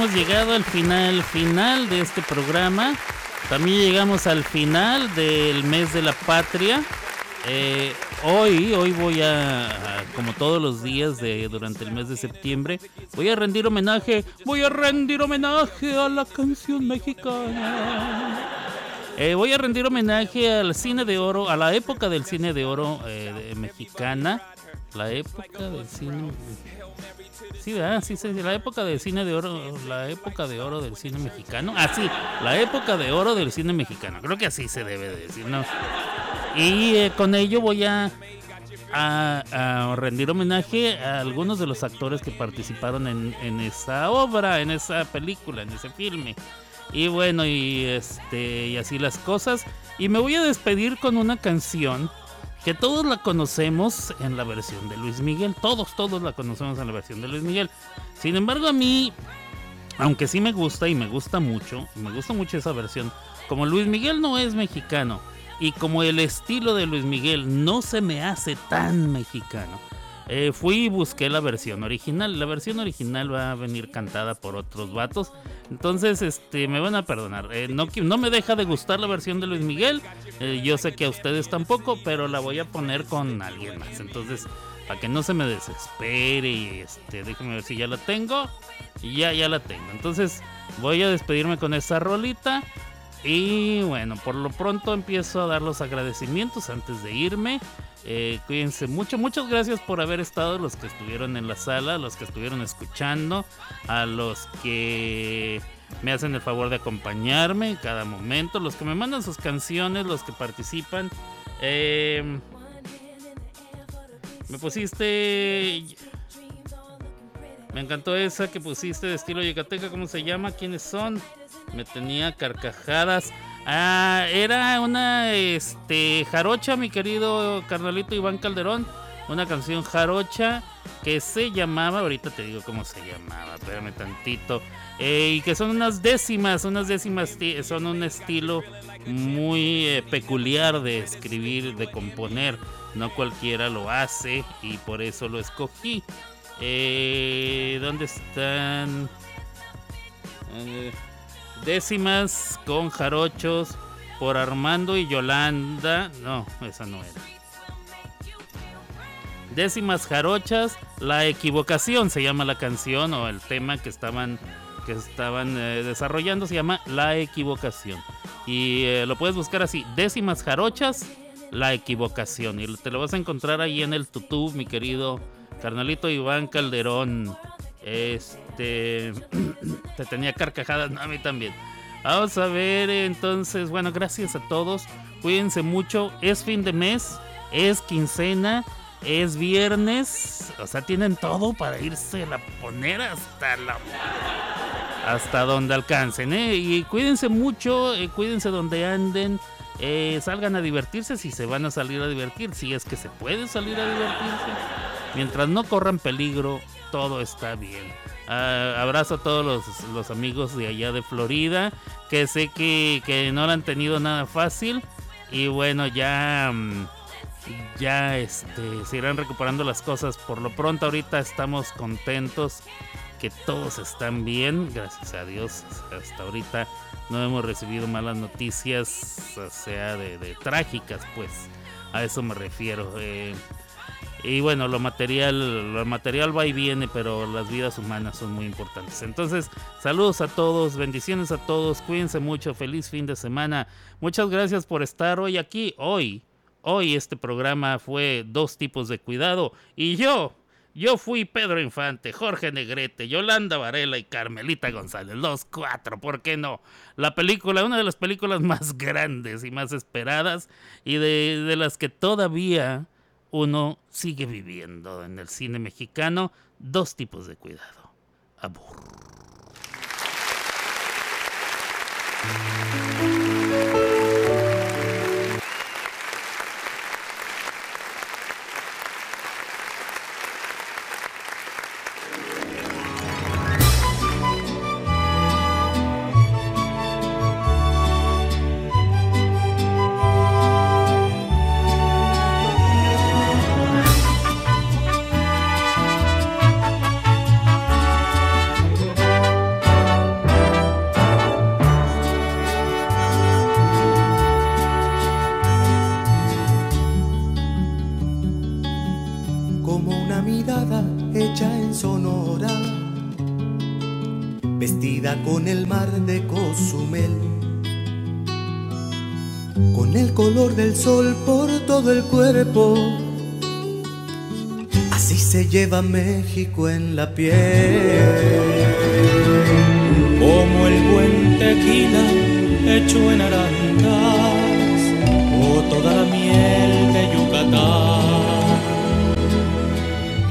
hemos llegado al final, final de este programa. También llegamos al final del mes de la patria. Eh, hoy, hoy voy a, a, como todos los días de durante el mes de septiembre, voy a rendir homenaje, voy a rendir homenaje a la canción mexicana. Eh, voy a rendir homenaje al cine de oro, a la época del cine de oro eh, de- mexicana, la época del cine. Sí, ¿verdad? Sí, sí, sí, la época del cine de oro, la época de oro del cine mexicano. Ah, sí, la época de oro del cine mexicano. Creo que así se debe de decir, ¿no? Y eh, con ello voy a, a, a rendir homenaje a algunos de los actores que participaron en, en esa obra, en esa película, en ese filme. Y bueno, y este y así las cosas. Y me voy a despedir con una canción que todos la conocemos en la versión de Luis Miguel. Todos, todos la conocemos en la versión de Luis Miguel. Sin embargo, a mí, aunque sí me gusta y me gusta mucho, me gusta mucho esa versión, como Luis Miguel no es mexicano y como el estilo de Luis Miguel no se me hace tan mexicano, eh, fui y busqué la versión original. La versión original va a venir cantada por otros vatos. Entonces, este, me van a perdonar. Eh, no, no me deja de gustar la versión de Luis Miguel. Eh, yo sé que a ustedes tampoco, pero la voy a poner con alguien más. Entonces, para que no se me desespere este, déjeme ver si ya la tengo. Ya, ya la tengo. Entonces, voy a despedirme con esa rolita. Y bueno, por lo pronto empiezo a dar los agradecimientos antes de irme. Eh, cuídense mucho, muchas gracias por haber estado, los que estuvieron en la sala, los que estuvieron escuchando, a los que me hacen el favor de acompañarme en cada momento, los que me mandan sus canciones, los que participan. Eh, me pusiste... Me encantó esa que pusiste de estilo yucateca, ¿cómo se llama? ¿Quiénes son? Me tenía carcajadas. Ah, era una este jarocha, mi querido carnalito Iván Calderón. Una canción jarocha que se llamaba, ahorita te digo cómo se llamaba, espérame tantito. eh, y que son unas décimas, unas décimas son un estilo muy eh, peculiar de escribir, de componer. No cualquiera lo hace y por eso lo escogí. Eh, ¿Dónde están? Décimas con jarochos por Armando y Yolanda. No, esa no era. Décimas jarochas, la equivocación se llama la canción o el tema que estaban que estaban eh, desarrollando se llama La equivocación y eh, lo puedes buscar así, décimas jarochas, la equivocación y te lo vas a encontrar ahí en el tutú, mi querido carnalito Iván Calderón. Este (clears throat) te tenía carcajadas, no, a mí también. Vamos a ver, entonces, bueno, gracias a todos. Cuídense mucho. Es fin de mes, es quincena, es viernes. O sea, tienen todo para irse a poner hasta la. Hasta donde alcancen, ¿eh? Y cuídense mucho, eh, cuídense donde anden. eh, salgan a divertirse si se van a salir a divertir, si es que se puede salir a divertirse. Mientras no corran peligro, todo está bien. Ah, abrazo a todos los, los amigos de allá de Florida, que sé que, que no lo han tenido nada fácil. Y bueno, ya, mm, ya este, se irán recuperando las cosas. Por lo pronto ahorita estamos contentos que todos están bien, gracias a Dios. Hasta ahorita no hemos recibido malas noticias, o sea, de, trágicas, pues. A eso me refiero. eh. Y bueno, lo material, lo material va y viene, pero las vidas humanas son muy importantes. Entonces, saludos a todos, bendiciones a todos, cuídense mucho, feliz fin de semana. Muchas gracias por estar hoy aquí, hoy. Hoy este programa fue dos tipos de cuidado y yo, yo fui Pedro Infante, Jorge Negrete, Yolanda Varela y Carmelita González. Los cuatro, ¿por qué no? La película, una de las películas más (laughs) grandes y más esperadas y de, de las que todavía uno sigue viviendo en el cine mexicano. Dos tipos de cuidado. Abur. Sonora, vestida con el mar de Cozumel, con el color del sol por todo el cuerpo. Así se lleva México en la piel. como el buen tequila hecho en arandas o toda la miel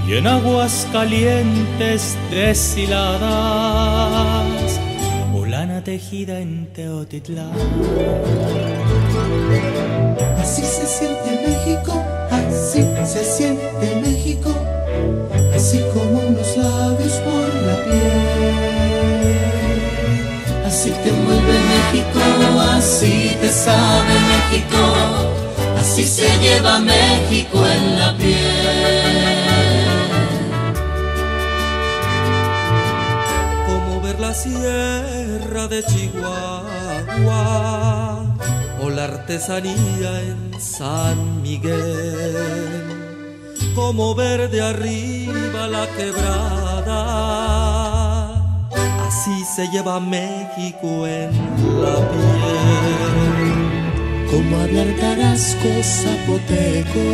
y en aguas calientes deshiladas lana tejida en Teotitlán. Así se siente México, así se siente México, así como unos labios por la piel. Así te mueve México, así te sabe México, así se lleva México en la piel. Sierra de Chihuahua o la artesanía en San Miguel, como ver de arriba la quebrada, así se lleva México en la piel. Como hablar tarasco zapoteco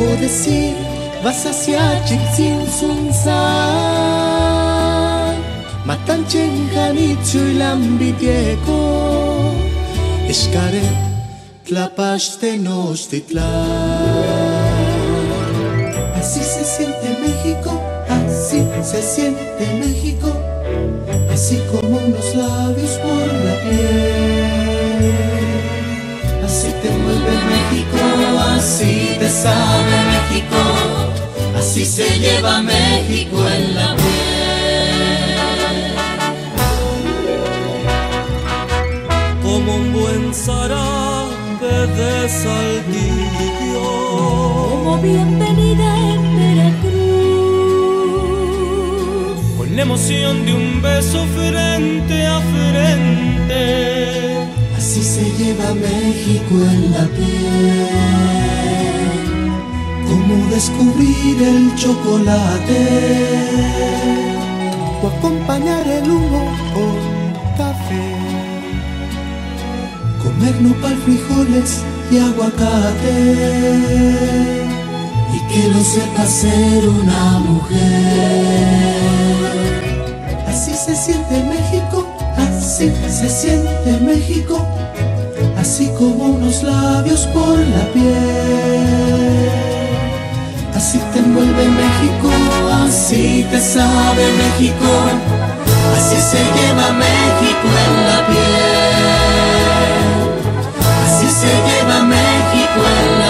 o decir vas hacia Chiltzin Matanchen Janichu y Lambitieco Escaret Tlapaste Así se siente México, así se siente México, así como unos labios por la piel. Así te mueve México, así te sabe México, así se lleva México en la un buen zarape de saldillo. Como bienvenida en Veracruz. Con la emoción de un beso frente a frente. Así se lleva México en la piel, como descubrir el chocolate o acompañar el humo comer nopal, frijoles y aguacate, y que lo sepa ser una mujer. Así se siente México, así se siente México, así como unos labios por la piel. Así te envuelve México, así te sabe México, así se lleva México en México en